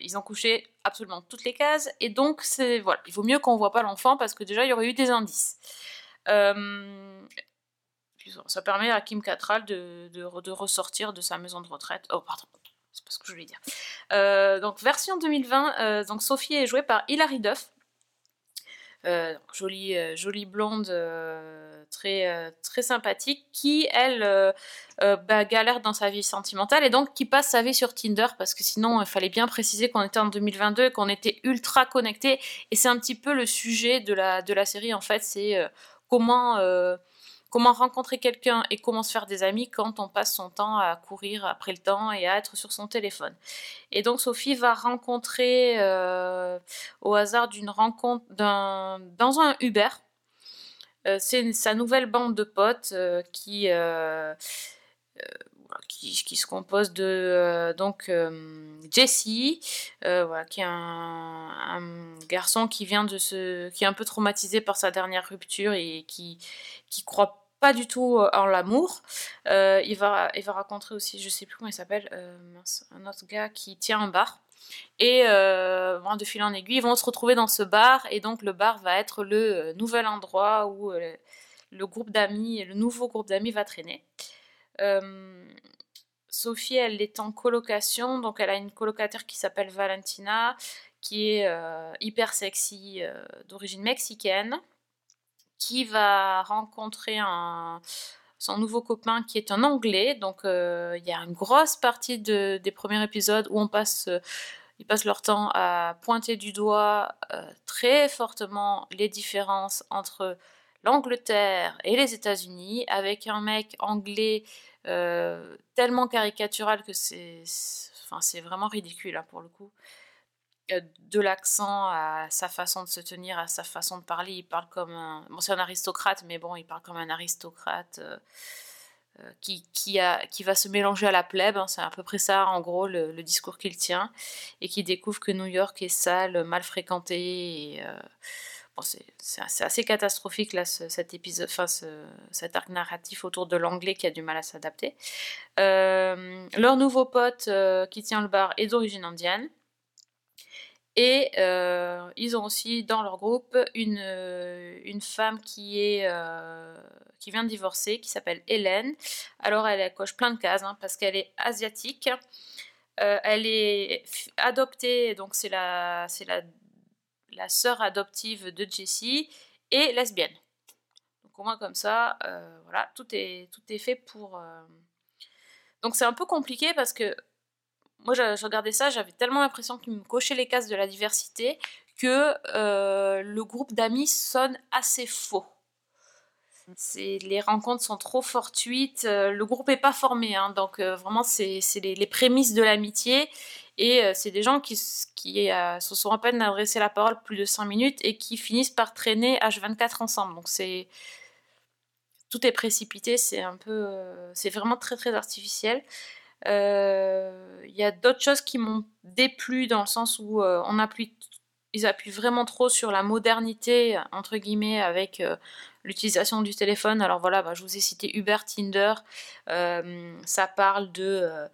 ils ont couché absolument toutes les cases. Et donc, c'est voilà, il vaut mieux qu'on voit pas l'enfant parce que déjà, il y aurait eu des indices. Ça permet à Kim Cattrall de, de ressortir de sa maison de retraite. Oh, pardon, c'est pas ce que je voulais dire. Euh, donc, version 2020, euh, donc Sophie est jouée par Hilary Duff. Euh, jolie, jolie blonde, très, très sympathique, qui, elle, bah, galère dans sa vie sentimentale et donc qui passe sa vie sur Tinder parce que sinon, il fallait bien préciser qu'on était en 2022 et qu'on était ultra connectés. Et c'est un petit peu le sujet de la, de la série, en fait, c'est comment, comment rencontrer quelqu'un et comment se faire des amis quand on passe son temps à courir après le temps et à être sur son téléphone. Et donc Sophie va rencontrer euh, au hasard d'une rencontre dans un Uber. Euh, c'est sa nouvelle bande de potes euh, qui, qui, se compose de donc euh, voilà, qui est un, un garçon qui vient de se, qui est un peu traumatisé par sa dernière rupture et qui qui croit pas du tout euh, en l'amour. Euh, il va il va rencontrer aussi, je sais plus comment il s'appelle, euh, un autre gars qui tient un bar. Et euh, de fil en aiguille, ils vont se retrouver dans ce bar, et donc le bar va être le nouvel endroit où le groupe d'amis, le nouveau groupe d'amis va traîner. Sophie, elle est en colocation, donc elle a une colocataire qui s'appelle Valentina, qui est hyper sexy, d'origine mexicaine, qui va rencontrer un, son nouveau copain qui est un anglais. Donc euh, il y a une grosse partie de- des premiers épisodes où passe, euh, ils passent leur temps à pointer du doigt euh, très fortement les différences entre l'Angleterre et les États-Unis, avec un mec anglais tellement caricatural que c'est, c'est- enfin, c'est vraiment ridicule hein, pour le coup. Euh, De l'accent à sa façon de se tenir, à sa façon de parler, il parle comme un. Bon, c'est un aristocrate, mais bon, il parle comme un aristocrate euh, euh, qui, qui, a, qui va se mélanger à la plèbe. hein, c'est à peu près ça, en gros, le, discours qu'il tient. Et qui découvre que New York est sale, mal fréquentée. Bon, c'est, assez- catastrophique, là, ce- cet épisode, enfin, ce- cet arc narratif autour de l'anglais qui a du mal à s'adapter. Leur nouveau pote qui tient le bar est d'origine indienne. Et euh, ils ont aussi dans leur groupe une, euh, une femme qui, est, euh, qui vient de divorcer, qui s'appelle Hélène. Alors elle, coche plein de cases hein, parce qu'elle est asiatique. Elle est adoptée, donc c'est la, c'est la, la sœur adoptive de Jessie et lesbienne. Donc au moins comme ça, voilà, tout est, tout est fait pour... Donc c'est un peu compliqué parce que moi, je, regardais ça, j'avais tellement l'impression qu'il me cochait les cases de la diversité que euh, le groupe d'amis sonne assez faux. Les rencontres sont trop fortuites, euh, le groupe n'est pas formé, hein, donc euh, vraiment c'est les, prémices de l'amitié et c'est des gens qui, se sont à peine adressé la parole plus de 5 minutes et qui finissent par traîner H24 ensemble. Donc tout est précipité, c'est un peu, c'est vraiment très très artificiel. Euh, Il y a d'autres choses qui m'ont déplu dans le sens où euh, on appuie, ils appuient vraiment trop sur la modernité entre guillemets avec euh, l'utilisation du téléphone. Alors voilà, bah, je vous ai cité Uber, Tinder, ça parle de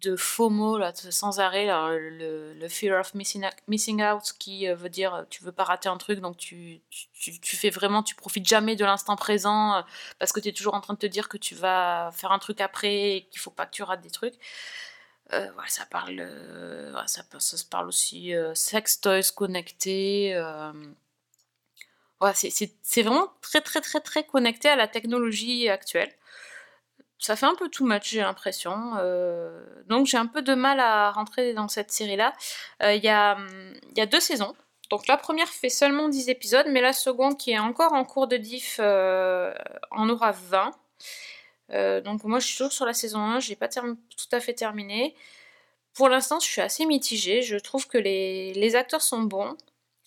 de FOMO là, sans arrêt, le, fear of missing, missing out qui euh, veut dire euh, tu veux pas rater un truc donc tu, tu, fais vraiment, tu profites jamais de l'instant présent euh, parce que tu es toujours en train de te dire que tu vas faire un truc après et qu'il faut pas que tu rates des trucs. Euh, ça parle, ça, ça se parle aussi sex toys connectés. c'est c'est vraiment très très très très connecté à la technologie actuelle. Ça fait un peu too much, j'ai l'impression. euh, donc j'ai un peu de mal à rentrer dans cette série-là. Euh, Il y, a, hum, il y a deux saisons. Donc la première fait seulement 10 épisodes, mais la seconde, qui est encore en cours de diff, euh, en aura 20. Euh, donc moi je suis toujours sur la saison 1, j'ai pas tout à fait terminé. Pour l'instant je suis assez mitigée, je trouve que les, acteurs sont bons,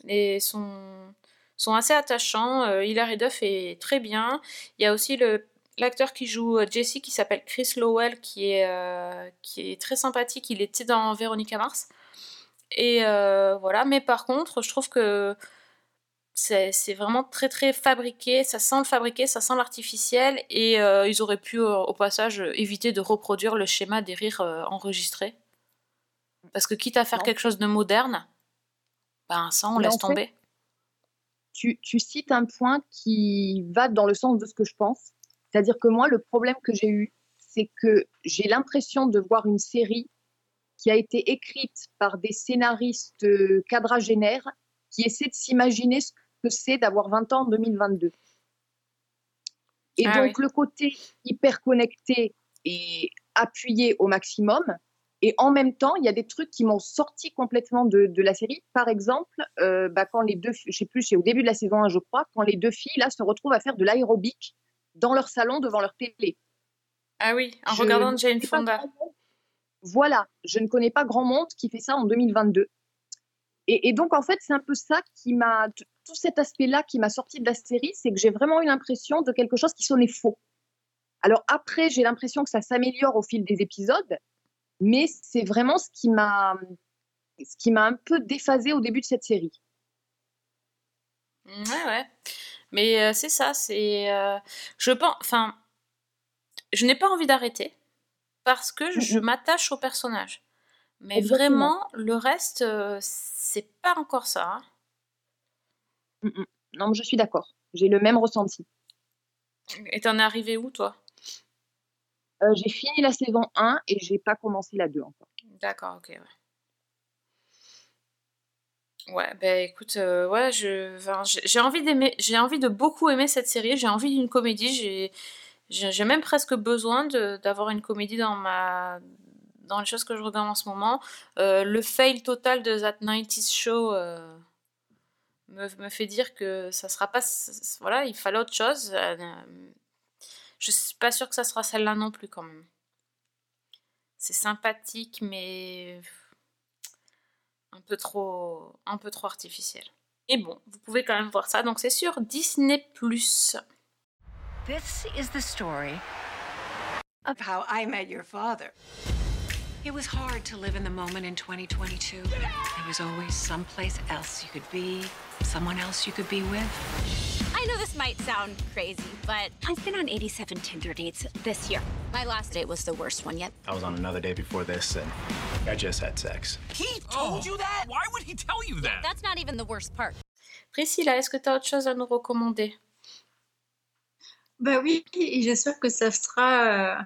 et sont, sont assez attachants, Hilary Duff est très bien. Il y a aussi le l'acteur qui joue euh, Jesse qui s'appelle Chris Lowell qui est, euh, qui est très sympathique, il était dans Véronica Mars. Et euh, voilà, mais par contre, je trouve que c'est c'est vraiment très très fabriqué, ça sent le fabriqué, ça sent l'artificiel, et euh, ils auraient pu au passage éviter de reproduire le schéma des rires enregistrés. Parce que quitte à faire
Non.
quelque chose de moderne, ben ça on
Mais
laisse
en fait,
tomber.
tu, tu cites un point qui va dans le sens de ce que je pense. C'est-à-dire que moi, le problème que j'ai eu, c'est que j'ai l'impression de voir une série qui a été écrite par des scénaristes euh, quadragénaires qui essaient de s'imaginer ce que c'est d'avoir 20 ans en 2022. Et
Ah
donc, le côté hyper connecté et appuyé au maximum. Et en même temps, il y a des trucs qui m'ont sorti complètement de, de la série. Par exemple, euh, bah, quand les deux, je sais plus, c'est au début de la saison 1, je crois, quand les deux filles là se retrouvent à faire de l'aérobic dans leur salon devant leur télé.
Ah oui, en
Je
regardant
ne
Jane Fonda.
Voilà, je ne connais pas grand monde qui fait ça en 2022. Et, et donc, en fait, c'est un peu ça qui m'a. Tout cet aspect-là qui m'a sorti de la série, c'est que j'ai vraiment eu l'impression de quelque chose qui sonnait faux. Alors, après, j'ai l'impression que ça s'améliore au fil des épisodes, mais c'est vraiment ce qui m'a. Ce qui m'a un peu déphasé au début de cette série.
Ouais, ouais. Mais euh, c'est ça, c'est. euh, je pense. Enfin. Je n'ai pas envie d'arrêter parce que je m'attache au personnage. Mais
Exactement.
vraiment, le reste, euh, c'est pas encore ça. hein.
Mm, mm. Non, mais je suis d'accord. J'ai le même ressenti.
Et t'en es arrivé où, toi?
Euh, j'ai fini la saison 1 et j'ai pas commencé la 2 encore.
D'accord, ok, ouais. Ouais, ben écoute, euh, ouais, je, j'ai envie d'aimer, j'ai envie de beaucoup aimer cette série. J'ai envie d'une comédie. J'ai, j'ai même presque besoin d'avoir une comédie dans ma, dans les choses que je regarde en ce moment. Euh, le fail total de That 90s Show euh, me, me fait dire que ça sera pas, voilà, il fallait autre chose. Je suis pas sûre que ça sera celle-là non plus quand même. C'est sympathique, mais un peu trop, un peu trop artificiel. Et bon, vous pouvez quand même voir ça. Donc c'est sur Disney+.
This is the story of how I met your father. It was hard to live in the moment in 2022. There was always someplace else you could be, someone else you could be with.
I know this might sound crazy, but I've been on 87 Tinder dates this year. My last date was the worst one yet.
I was on another date before this, and I just had sex.
He told you that? Why would he tell you that? That's not even the worst part.
Priscilla, est-ce que tu as autre chose à nous recommander?
Bah oui, et j'espère que ça sera euh,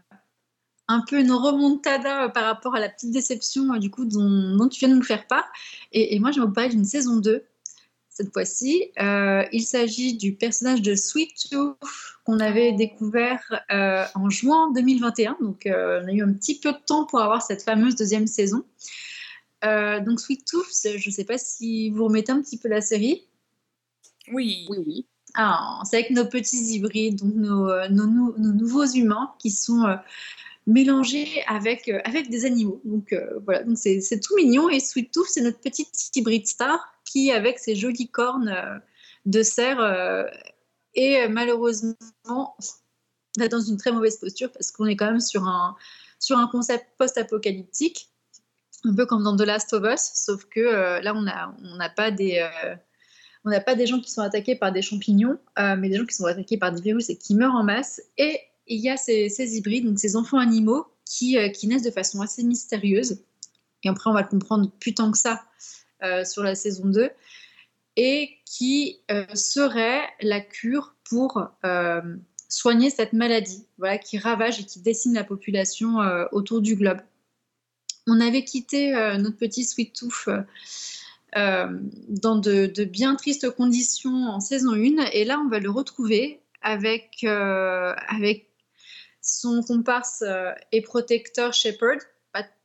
un peu une remontada euh, par rapport à la petite déception euh, du coup dont, dont tu viens de nous faire part. Et, et moi, je vais vous parler d'une saison 2 cette fois-ci. Euh, il s'agit du personnage de Sweet Tooth qu'on avait découvert euh, en juin 2021. Donc, euh, on a eu un petit peu de temps pour avoir cette fameuse deuxième saison. Euh, donc, Sweet Tooth, je ne sais pas si vous remettez un petit peu la série.
Oui.
Oui, oui.
Ah, c'est avec nos petits hybrides, donc nos, nos, nou- nos nouveaux humains qui sont euh, mélangés avec, euh, avec des animaux. Donc euh, voilà, donc c'est tout mignon. Et Sweet Tooth, c'est notre petite hybride star qui, avec ses jolies cornes euh, de cerf, euh, est euh, malheureusement là, dans une très mauvaise posture parce qu'on est quand même sur un, sur un concept post-apocalyptique, un peu comme dans The Last of Us, sauf que là, on n'a on n'a pas des. on n'a pas des gens qui sont attaqués par des champignons, mais des gens qui sont attaqués par des virus et qui meurent en masse. Et il y a ces, ces hybrides, donc ces enfants animaux, qui, qui naissent de façon assez mystérieuse. Et après, on va le comprendre plus tant que ça sur la saison 2. Et qui euh, serait la cure pour euh, soigner cette maladie voilà, qui ravage et qui décime la population euh, autour du globe. On avait quitté euh, notre petit Sweet Tooth euh, euh, dans de, bien tristes conditions en saison 1. Et là, on va le retrouver avec, euh, son comparse euh, et protecteur Shepard.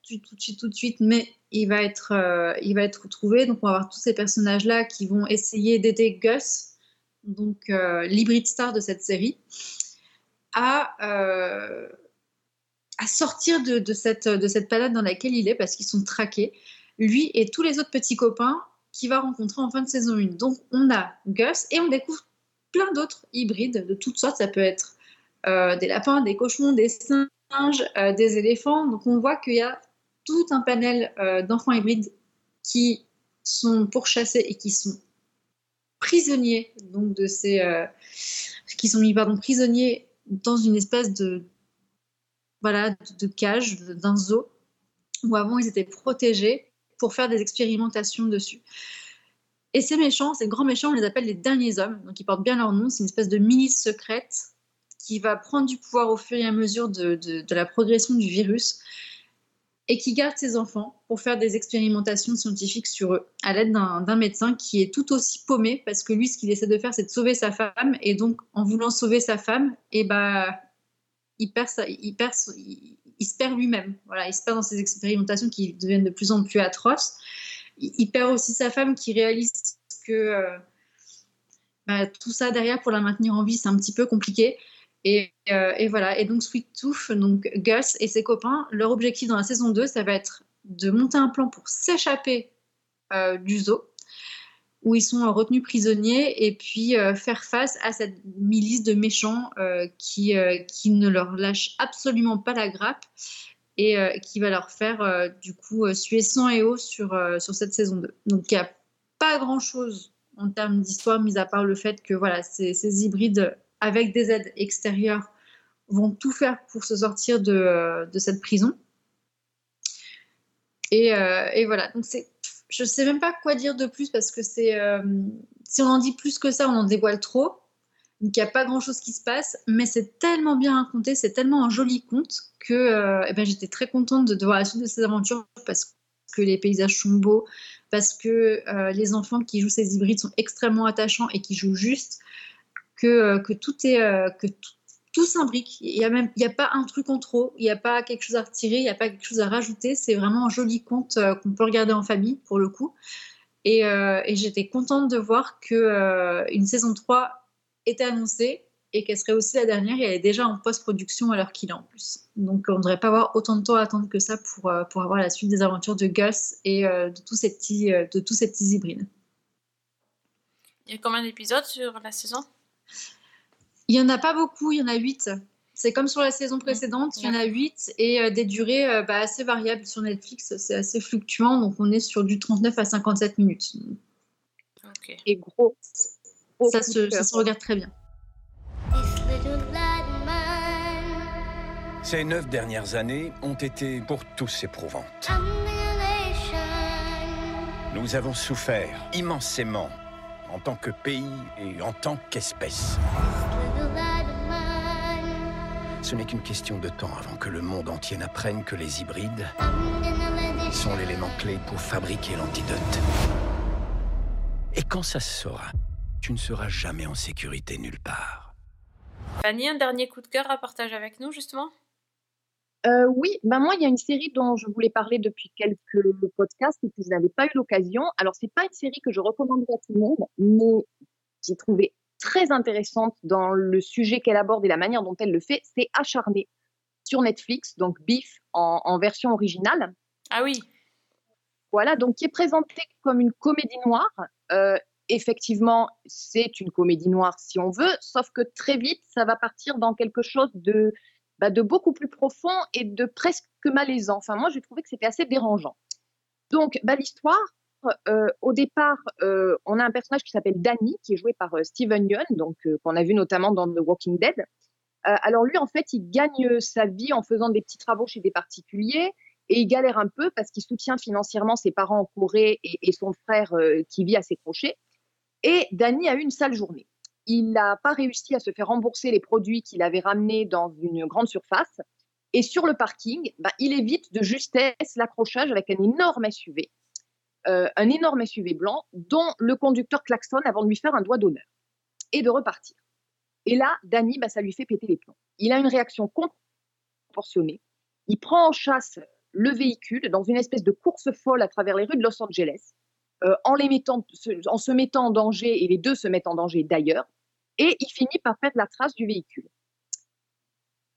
Tout, de suite, tout de suite, mais il va être, euh, il va être retrouvé. Donc, on va avoir tous ces personnages-là qui vont essayer d'aider Gus, donc euh, l'hybride star de cette série, à, euh, sortir de, cette, de cette palade dans laquelle il est parce qu'ils sont traqués. Lui et tous les autres petits copains qu'il va rencontrer en fin de saison 1. Donc, on a Gus et on découvre plein d'autres hybrides de toutes sortes. Ça peut être des lapins, des cochons, des singes, des éléphants. Donc, on voit qu'il y a tout un panel euh, d'enfants hybrides qui sont pourchassés et qui sont prisonniers donc de ces euh, qui sont mis pardon prisonniers dans une espèce de voilà de, cage d'un zoo où avant ils étaient protégés pour faire des expérimentations dessus. Et ces méchants, ces grands méchants, on les appelle les derniers hommes, donc ils portent bien leur nom. C'est une espèce de milice secrète qui va prendre du pouvoir au fur et à mesure de la progression du virus et qui garde ses enfants pour faire des expérimentations scientifiques sur eux à l'aide d'un médecin qui est tout aussi paumé parce que lui, ce qu'il essaie de faire, c'est de sauver sa femme et donc en voulant sauver sa femme, et bah, il perd, il perd, il, se perd lui-même. Voilà, il se perd dans ces expérimentations qui deviennent de plus en plus atroces. Il, il perd aussi sa femme qui réalise que euh, bah, tout ça derrière pour la maintenir en vie, c'est un petit peu compliqué. Et, euh, et voilà. Et donc Sweet Tooth, donc Gus et ses copains, leur objectif dans la saison 2, ça va être de monter un plan pour s'échapper euh, du zoo où ils sont euh, retenus prisonniers et puis faire face à cette milice de méchants qui, qui ne leur lâche absolument pas la grappe et qui va leur faire du coup suer sang et eau sur, sur cette saison 2. Donc il n'y a pas grand chose en termes d'histoire, mis à part le fait que voilà, ces, ces hybrides avec des aides extérieures vont tout faire pour se sortir de, cette prison. Et, euh, voilà, donc je sais même pas quoi dire de plus parce que euh, si on en dit plus que ça, on en dévoile trop. Donc il n'y a pas grand chose qui se passe, mais c'est tellement bien raconté, c'est tellement un joli conte que euh, eh ben, j'étais très contente de, de voir la suite de ces aventures parce que les paysages sont beaux, parce que les enfants qui jouent ces hybrides sont extrêmement attachants et qui jouent juste, que, euh, que tout est euh, que tout, s'imbrique. Il n'y a même il y a pas un truc en trop, il n'y a pas quelque chose à retirer, il n'y a pas quelque chose à rajouter. C'est vraiment un joli conte euh, qu'on peut regarder en famille pour le coup. Et, j'étais contente de voir que une saison 3 était annoncée et qu'elle serait aussi la dernière et elle est déjà en post-production l'heure qu'il est en plus. Donc on ne devrait pas avoir autant de temps à attendre que ça pour, pour avoir la suite des aventures de Gus et de tous ces petits, de tous ces petits hybrides.
Il y a combien d'épisodes sur la saison?
Il n'y en a pas beaucoup, il y en a 8. C'est comme sur la saison précédente, il y en a 8 et euh, des durées euh, bah, assez variables sur Netflix, c'est assez fluctuant, donc on est sur du 39 à 57 minutes.
Et gros.
Ça se, ça se regarde très bien.
Ces neuf dernières années ont été pour tous éprouvantes. Nous avons souffert immensément en tant que pays et en tant qu'espèce. Ce n'est qu'une question de temps avant que le monde entier n'apprenne que les hybrides sont l'élément clé pour fabriquer l'antidote. Et quand ça se saura, tu ne seras jamais en sécurité nulle part.
Fanny, un dernier coup de cœur à partager avec nous, justement?
Euh, oui, ben moi, il y a une série dont je voulais parler depuis quelques podcasts et que je n'avais pas eu l'occasion. Alors, c'est pas une série que je recommanderais à tout le monde, mais j'ai trouvé très intéressante dans le sujet qu'elle aborde et la manière dont elle le fait. C'est Acharné sur Netflix, donc Beef en, en version originale.
Ah oui.
Voilà, donc qui est présentée comme une comédie noire. Euh, effectivement, c'est une comédie noire si on veut, sauf que très vite, ça va partir dans quelque chose de, bah, de beaucoup plus profond et de presque malaisant. Enfin, moi, j'ai trouvé que c'était assez dérangeant. Donc, bah, l'histoire, euh, au départ, euh, on a un personnage qui s'appelle Danny, qui est joué par euh, Steven Yeun, donc qu'on a vu notamment dans The Walking Dead. Alors lui, en fait, il gagne sa vie en faisant des petits travaux chez des particuliers et il galère un peu parce qu'il soutient financièrement ses parents en Corée et, son frère qui vit à ses crochets. Et Danny a eu une sale journée. Il n'a pas réussi à se faire rembourser les produits qu'il avait ramenés dans une grande surface. Et sur le parking, bah, il évite de justesse l'accrochage avec un énorme SUV, euh, un énorme SUV blanc dont le conducteur klaxonne avant de lui faire un doigt d'honneur et de repartir. Et là, Danny, bah, ça lui fait péter les plombs. Il a une réaction proportionnée. Il prend en chasse le véhicule dans une espèce de course folle à travers les rues de Los Angeles, euh, en, les mettant, en se mettant en danger, et les deux se mettent en danger d'ailleurs, et il finit par perdre la trace du véhicule.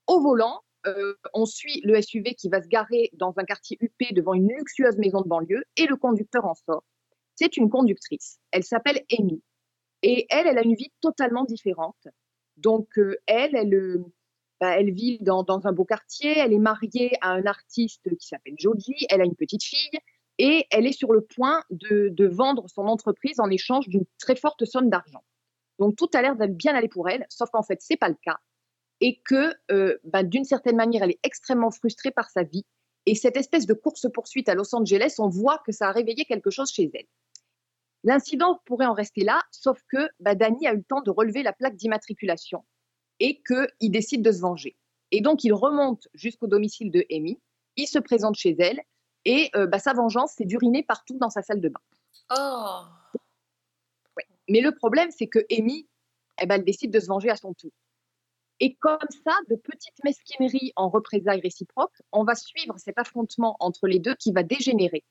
Au volant, euh, on suit le SUV qui va se garer dans un quartier huppé devant une luxueuse maison de banlieue, et le conducteur en sort. C'est une conductrice. Elle s'appelle Amy. Et elle, elle a une vie totalement différente. Donc, euh, elle, elle, euh, bah, vit dans, un beau quartier, elle est mariée à un artiste qui s'appelle Joji, elle a une petite fille, et elle est sur le point de, vendre son entreprise en échange d'une très forte somme d'argent. Donc, tout a l'air bien aller pour elle, sauf qu'en fait, c'est pas le cas. Et que, euh, bah, d'une certaine manière, elle est extrêmement frustrée par sa vie. Et cette espèce de course-poursuite à Los Angeles, on voit que ça a réveillé quelque chose chez elle. L'incident pourrait en rester là, sauf que Danny a eu le temps de relever la plaque d'immatriculation et qu'il décide de se venger. Et donc, il remonte jusqu'au domicile de Amy, il se présente chez elle, et euh, bah, sa vengeance, c'est d'uriner partout dans sa salle de bain.
Oh
Ouais. Mais le problème, c'est que Amy, eh ben, elle décide de se venger à son tour. Et comme ça, de petites mesquineries en représailles réciproques, on va suivre cet affrontement entre les deux qui va dégénérer,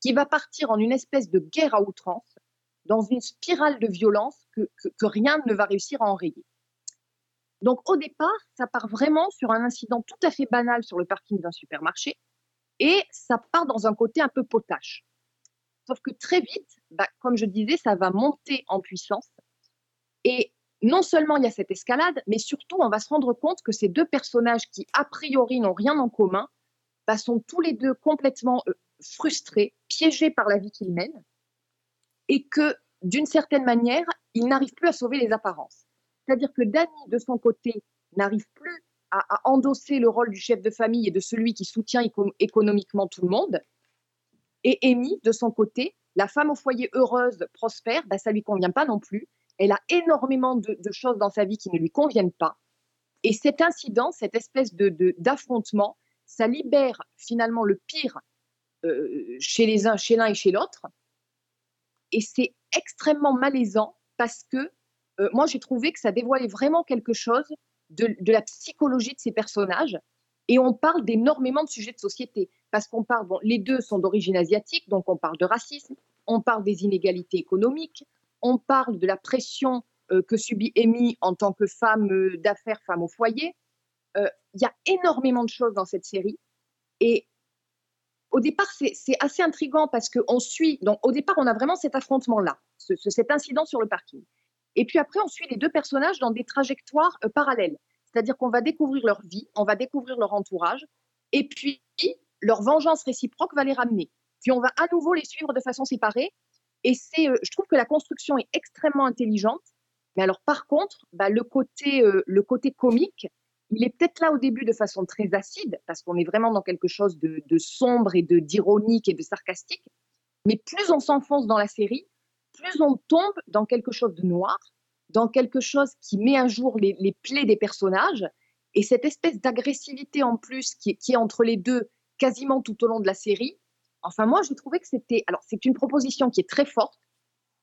qui va partir en une espèce de guerre à outrance, dans une spirale de violence que, rien ne va réussir à enrayer. Donc au départ, ça part vraiment sur un incident tout à fait banal sur le parking d'un supermarché, et ça part dans un côté un peu potache. Sauf que très vite, bah, comme je disais, ça va monter en puissance. Et non seulement il y a cette escalade, mais surtout on va se rendre compte que ces deux personnages qui a priori n'ont rien en commun, bah, sont tous les deux complètement euh, frustrés, piégés par la vie qu'ils mènent, et que d'une certaine manière, ils n'arrivent plus à sauver les apparences. C'est-à-dire que Danny, de son côté, n'arrive plus à, endosser le rôle du chef de famille et de celui qui soutient éco- économiquement tout le monde. Et Amy, de son côté, la femme au foyer heureuse, prospère, bah, ça lui convient pas non plus. Elle a énormément de, choses dans sa vie qui ne lui conviennent pas. Et cet incident, cette espèce d'affrontement, ça libère finalement le pire euh, chez les uns, chez l'un et chez l'autre. Et c'est extrêmement malaisant parce que euh, moi, j'ai trouvé que ça dévoilait vraiment quelque chose de, de la psychologie de ces personnages. Et on parle d'énormément de sujets de société. Parce qu'on parle, bon, les deux sont d'origine asiatique, donc on parle de racisme, on parle des inégalités économiques, on parle de la pression euh, que subit Amy en tant que femme euh, d'affaires, femme au foyer. Euh, Il y a énormément de choses dans cette série. Et au départ, c'est assez intriguant parce qu'on suit. Donc, au départ, on a vraiment cet affrontement-là, ce- ce- cet incident sur le parking. Et puis après, on suit les deux personnages dans des trajectoires parallèles. C'est-à-dire qu'on va découvrir leur vie, on va découvrir leur entourage, et puis leur vengeance réciproque va les ramener. Puis on va à nouveau les suivre de façon séparée. Et c'est, euh, je trouve que la construction est extrêmement intelligente. Mais alors, par contre, bah, le, côté, euh, le côté comique, il est peut-être là au début de façon très acide, parce qu'on est vraiment dans quelque chose de, sombre et d'ironique et de sarcastique. Mais plus on s'enfonce dans la série, plus on tombe dans quelque chose de noir, dans quelque chose qui met à jour les, plaies des personnages. Et cette espèce d'agressivité en plus qui est entre les deux quasiment tout au long de la série. Enfin, moi, j'ai trouvé que c'était. Alors, c'est une proposition qui est très forte,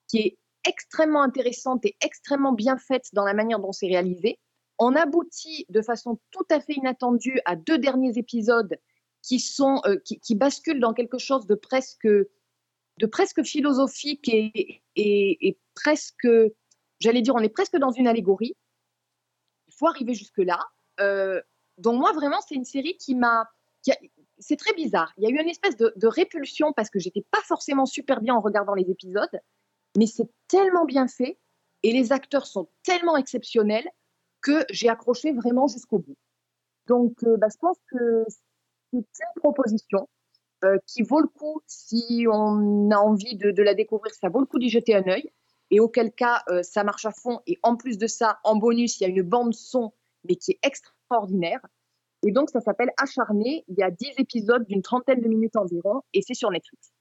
qui est extrêmement intéressante et extrêmement bien faite dans la manière dont c'est réalisé. On aboutit de façon tout à fait inattendue à deux derniers épisodes qui sont euh, qui, basculent dans quelque chose de presque de presque philosophique et, et, presque, j'allais dire, on est presque dans une allégorie. Il faut arriver jusque là. Euh, donc moi vraiment, c'est une série qui m'a, c'est très bizarre. Il y a eu une espèce de, répulsion parce que j'étais pas forcément super bien en regardant les épisodes, mais c'est tellement bien fait et les acteurs sont tellement exceptionnels que j'ai accroché vraiment jusqu'au bout. Donc, euh, bah, je pense que c'est une proposition euh, qui vaut le coup si on a envie de, de la découvrir, ça vaut le coup d'y jeter un œil. Et auquel cas, euh, ça marche à fond. Et en plus de ça, en bonus, il y a une bande son, mais qui est extraordinaire. Et donc, ça s'appelle Acharné. Il y a 10 épisodes d'une trentaine de minutes environ, et c'est sur Netflix.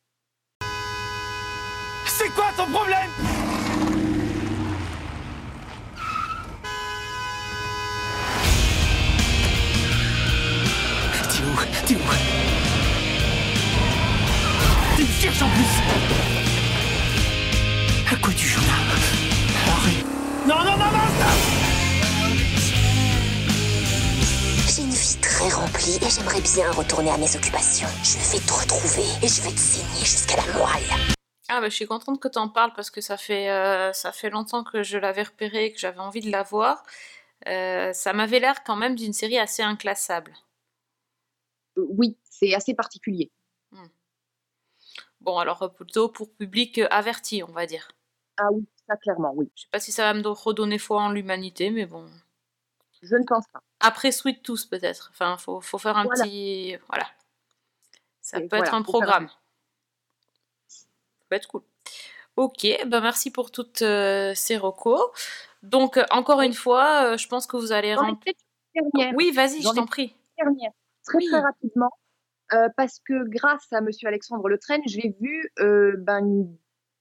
C'est quoi ton problème?
T'es où? T'es où? Tu me cherches en plus! À quoi tu joues là Arrête!
Non, non, non, non,
très remplie et j'aimerais bien retourner à mes occupations. Je vais te retrouver et je vais te saigner jusqu'à la moelle.
Ah bah je suis contente que tu en parles parce que ça fait, euh, ça fait longtemps que je l'avais repéré et que j'avais envie de la voir. Euh, ça m'avait l'air quand même d'une série assez inclassable.
Euh, oui, c'est assez particulier.
Bon, alors plutôt pour public averti, on va dire.
Ah oui, ça clairement, oui.
Je sais pas si ça va me do- redonner foi en l'humanité, mais bon.
Je ne pense pas.
Après Sweet Tooth peut-être. Enfin, faut, faut faire un
Voilà.
petit... Voilà. Ça
Et
peut
voilà,
être un
faire
programme. Ça peut être cool. Ok, ben merci pour toutes euh, ces recos. Donc, euh, encore une fois, euh, je pense que vous allez...
Ai
rem-
dernière.
Oui, vas-y, je t'en prie.
dernière, très très rapidement, euh, parce que grâce à Monsieur Alexandre Le Train, j'ai vu ben,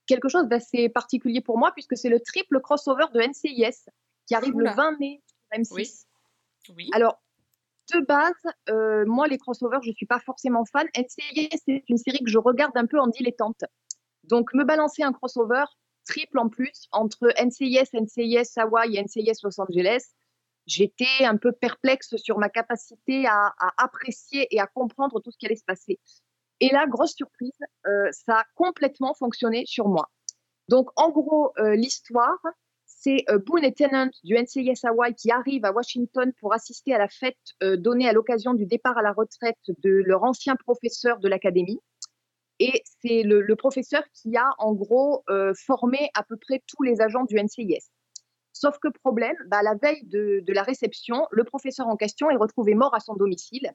quelque chose d'assez particulier pour moi, puisque c'est le triple crossover de NCIS qui arrive
Oula.
le 20 mai sur M6.
Oui.
Alors, de base, euh, moi, les crossovers, je suis pas forcément fan. NCIS, c'est une série que je regarde un peu en dilettante. Donc, me balancer un crossover triple en plus entre NCIS, NCIS Hawaii et NCIS Los Angeles, j'étais un peu perplexe sur ma capacité à, à apprécier et à comprendre tout ce qui allait se passer. Et là, grosse surprise, euh, ça a complètement fonctionné sur moi. Donc, en gros, euh, l'histoire, c'est euh, Boone et Tennant du NCIS Hawaii qui arrivent à Washington pour assister à la fête euh, donnée à l'occasion du départ à la retraite de leur ancien professeur de l'académie. Et c'est le, professeur qui a en gros euh, formé à peu près tous les agents du NCIS. Sauf que problème, bah, la veille de, la réception, le professeur en question est retrouvé mort à son domicile.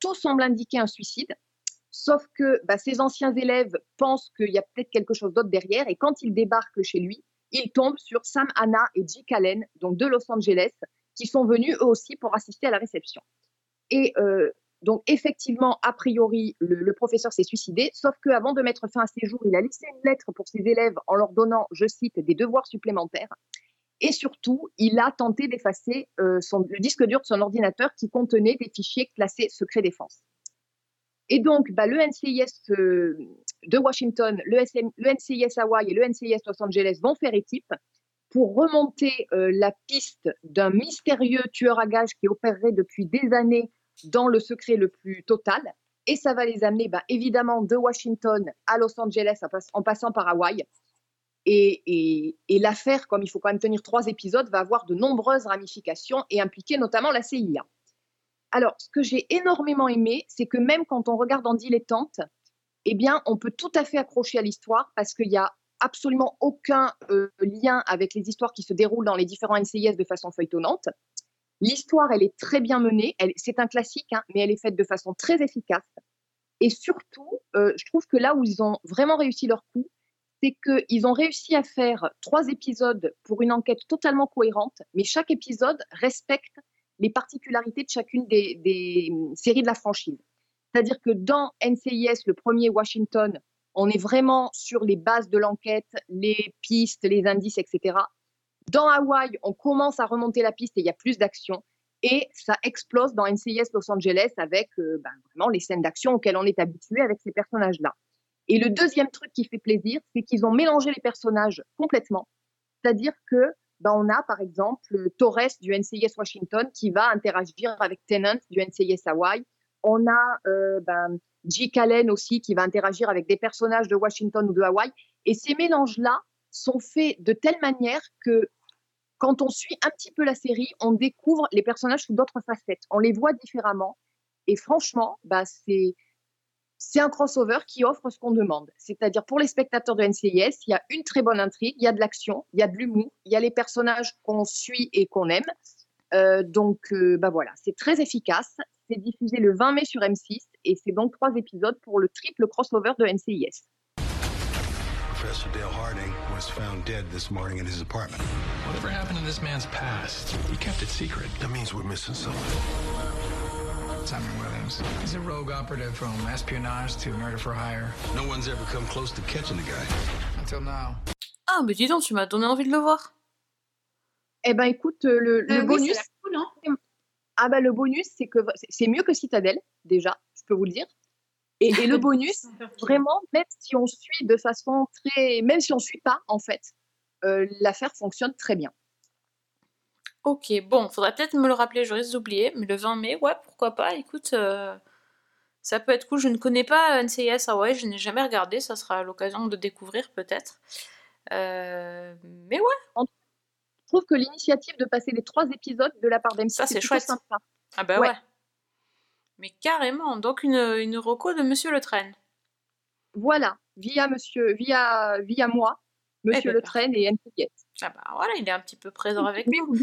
Tout semble indiquer un suicide. Sauf que bah, ses anciens élèves pensent qu'il y a peut-être quelque chose d'autre derrière. Et quand ils débarquent chez lui, ils tombent sur Sam Hanna et Jake Allen, donc de Los Angeles, qui sont venus eux aussi pour assister à la réception. Et euh, donc, effectivement, a priori, le, professeur s'est suicidé, sauf qu'avant de mettre fin à ses jours, il a laissé une lettre pour ses élèves en leur donnant, je cite, des devoirs supplémentaires. Et surtout, il a tenté d'effacer euh, le disque dur de son ordinateur qui contenait des fichiers classés secret défense. Et donc, bah, le NCIS euh, de Washington, le, NCIS Hawaii et le NCIS Los Angeles vont faire équipe pour remonter euh, la piste d'un mystérieux tueur à gages qui opérerait depuis des années dans le secret le plus total. Et ça va les amener bah, évidemment de Washington à Los Angeles en, pass- en passant par Hawaï. Et- et l'affaire, comme il faut quand même tenir trois épisodes, va avoir de nombreuses ramifications et impliquer notamment la CIA. Alors, ce que j'ai énormément aimé, c'est que même quand on regarde en dilettante, eh bien, on peut tout à fait accrocher à l'histoire parce qu'il n'y a absolument aucun euh, lien avec les histoires qui se déroulent dans les différents NCIS de façon feuilletonnante. L'histoire, elle est très bien menée. C'est un classique, hein, mais elle est faite de façon très efficace. Et surtout, euh, je trouve que là où ils ont vraiment réussi leur coup, c'est qu'ils ont réussi à faire trois épisodes pour une enquête totalement cohérente, mais chaque épisode respecte les particularités de chacune des, hum, séries de la franchise. C'est-à-dire que dans NCIS, le premier Washington, on est vraiment sur les bases de l'enquête, les pistes, les indices, etc. Dans Hawaï, on commence à remonter la piste et il y a plus d'action. Et ça explose dans NCIS Los Angeles avec euh, ben, vraiment les scènes d'action auxquelles on est habitué avec ces personnages-là. Et le deuxième truc qui fait plaisir, c'est qu'ils ont mélangé les personnages complètement. C'est-à-dire que ben, on a par exemple Torres du NCIS Washington qui va interagir avec Tennant du NCIS Hawaii. On a euh, ben, Jake Allen aussi qui va interagir avec des personnages de Washington ou de Hawaï. Et ces mélanges-là sont faits de telle manière que quand on suit un petit peu la série, on découvre les personnages sous d'autres facettes. On les voit différemment. Et franchement, bah, c'est c'est un crossover qui offre ce qu'on demande. C'est-à-dire pour les spectateurs de NCIS, il y a une très bonne intrigue, il y a de l'action, il y a de l'humour, il y a les personnages qu'on suit et qu'on aime. Euh, donc, euh, bah voilà, c'est très efficace. C'est diffusé le 20 mai sur M6 et c'est donc trois épisodes pour le triple crossover de NCIS.
Professor Dale Harding was found dead this morning in his apartment.
Whatever happened to this man's past? He kept it secret.
That means we're missing someone.
Simon Williams. He's a rogue operative from espionage to murder for hire.
No one's ever come close to catching the guy.
Until now.
Ah, mais dis donc, tu m'as donné envie de le voir.
Eh ben écoute, euh, le,
Euh, oui,
bonus.
cool, hein.
ah ben le c'est que c'est- mieux que Citadel, déjà, je peux vous le dire. Et, et le bonus, vraiment, même si on suit de façon très, même si on suit pas, en fait, euh, l'affaire fonctionne très bien.
Ok, bon, faudrait peut-être me le rappeler, je risque d'oublier, mais le 20 mai, ouais, pourquoi pas, écoute, euh, ça peut être cool. Je ne connais pas NCIS Hawaii, je n'ai jamais regardé, ça sera l'occasion de découvrir peut-être. Euh, mais ouais.
Je trouve que l'initiative de passer les trois épisodes de la part d'MC,
Ça, c'est chouette.
sympa.
Ah bah ouais.
Ouais.
Mais carrément, donc une, une reco de Monsieur Le Train.
Voilà, via monsieur, via, via moi, Monsieur
ben,
Le Train et NCIS.
Ah bah voilà, il est un petit peu présent avec nous.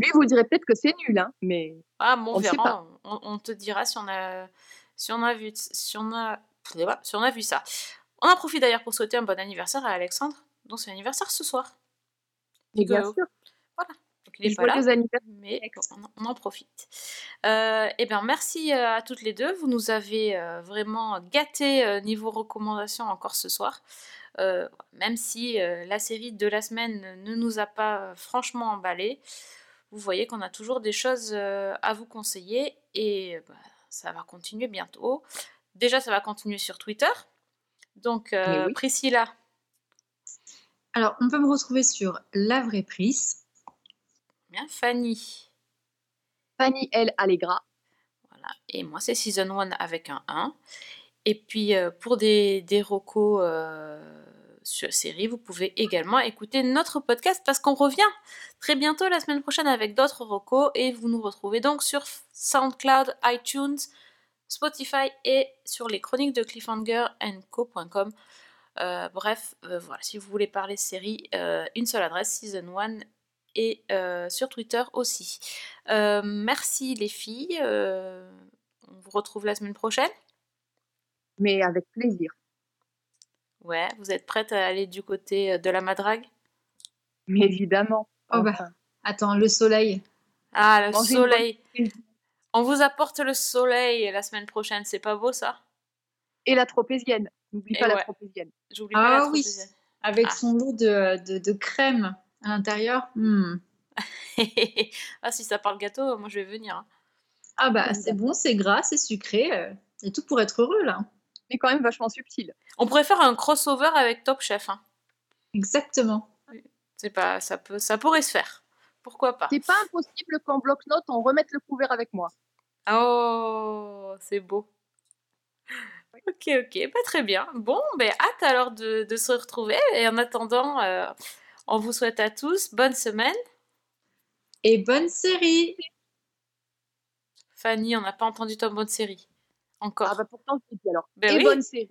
Lui, vous direz peut-être que c'est nul, hein, mais
Ah, bon, on
sait
verra,
pas.
on, on te dira si on a, si on a vu, si on a, si on a vu ça. On en profite d'ailleurs pour souhaiter un bon anniversaire à Alexandre, dont c'est l'anniversaire ce soir.
Mais bien sûr.
Donc il est pas là, mais on, en profite. Euh, eh bien, merci euh, à toutes les deux. Vous nous avez euh, vraiment gâté euh, niveau recommandation encore ce soir. Même si la série de la semaine ne nous a pas franchement emballé, vous voyez qu'on a toujours des choses euh, à vous conseiller et bah, ça va continuer bientôt. Déjà, ça va continuer sur Twitter. Donc, euh,
oui.
Priscilla,
Alors, on peut me retrouver sur La Vraie Prise.
bien Fanny.
Fanny L. Allegra.
Voilà. Et moi, c'est Season 1 avec un 1. Et puis, euh, pour des, des recos euh, sur série, vous pouvez également écouter notre podcast parce qu'on revient très bientôt la semaine prochaine avec d'autres recos. Et vous nous retrouvez donc sur SoundCloud, iTunes, Spotify et sur les chroniques de cliffhangerandco.com. Euh, bref, euh, voilà, si vous voulez parler série, euh, une seule adresse, Season 1 et sur Twitter aussi. Merci les filles. on vous retrouve la semaine prochaine.
Mais avec plaisir.
Ouais, vous êtes prêtes à aller du côté euh, de la madrague?
Mais évidemment.
Oh bah, attends, le soleil.
Ah, le
Manger
soleil.
bonne-
On vous apporte le soleil la semaine prochaine, c'est pas beau ça?
Et la tropézienne. N'oublie pas la tropézienne.
J'oublie pas la
Ah oui,
tropézienne.
avec
Ah.
son lot de, de, de crème à l'intérieur. Hmm.
ah, si ça parle gâteau, moi je vais venir. hein.
Ah bah, c'est bon, c'est gras, c'est sucré. euh, et tout pour être heureux, là.
Mais quand même vachement subtil.
On pourrait faire un crossover avec Top Chef. hein.
Exactement.
C'est pas, ça peut, ça pourrait se faire. Pourquoi pas?
C'est pas impossible qu'en bloc-notes, on remette le couvert avec moi.
Oh, c'est beau. Ok, ok, bah, très bien. Bon, ben hâte alors de, de se retrouver. Et en attendant, euh, on vous souhaite à tous bonne semaine.
Et bonne série
Fanny, on n'a pas entendu ton bonne série. Encore.
Ah bah pourtant, je alors.
Ben
et
oui.
bonne série.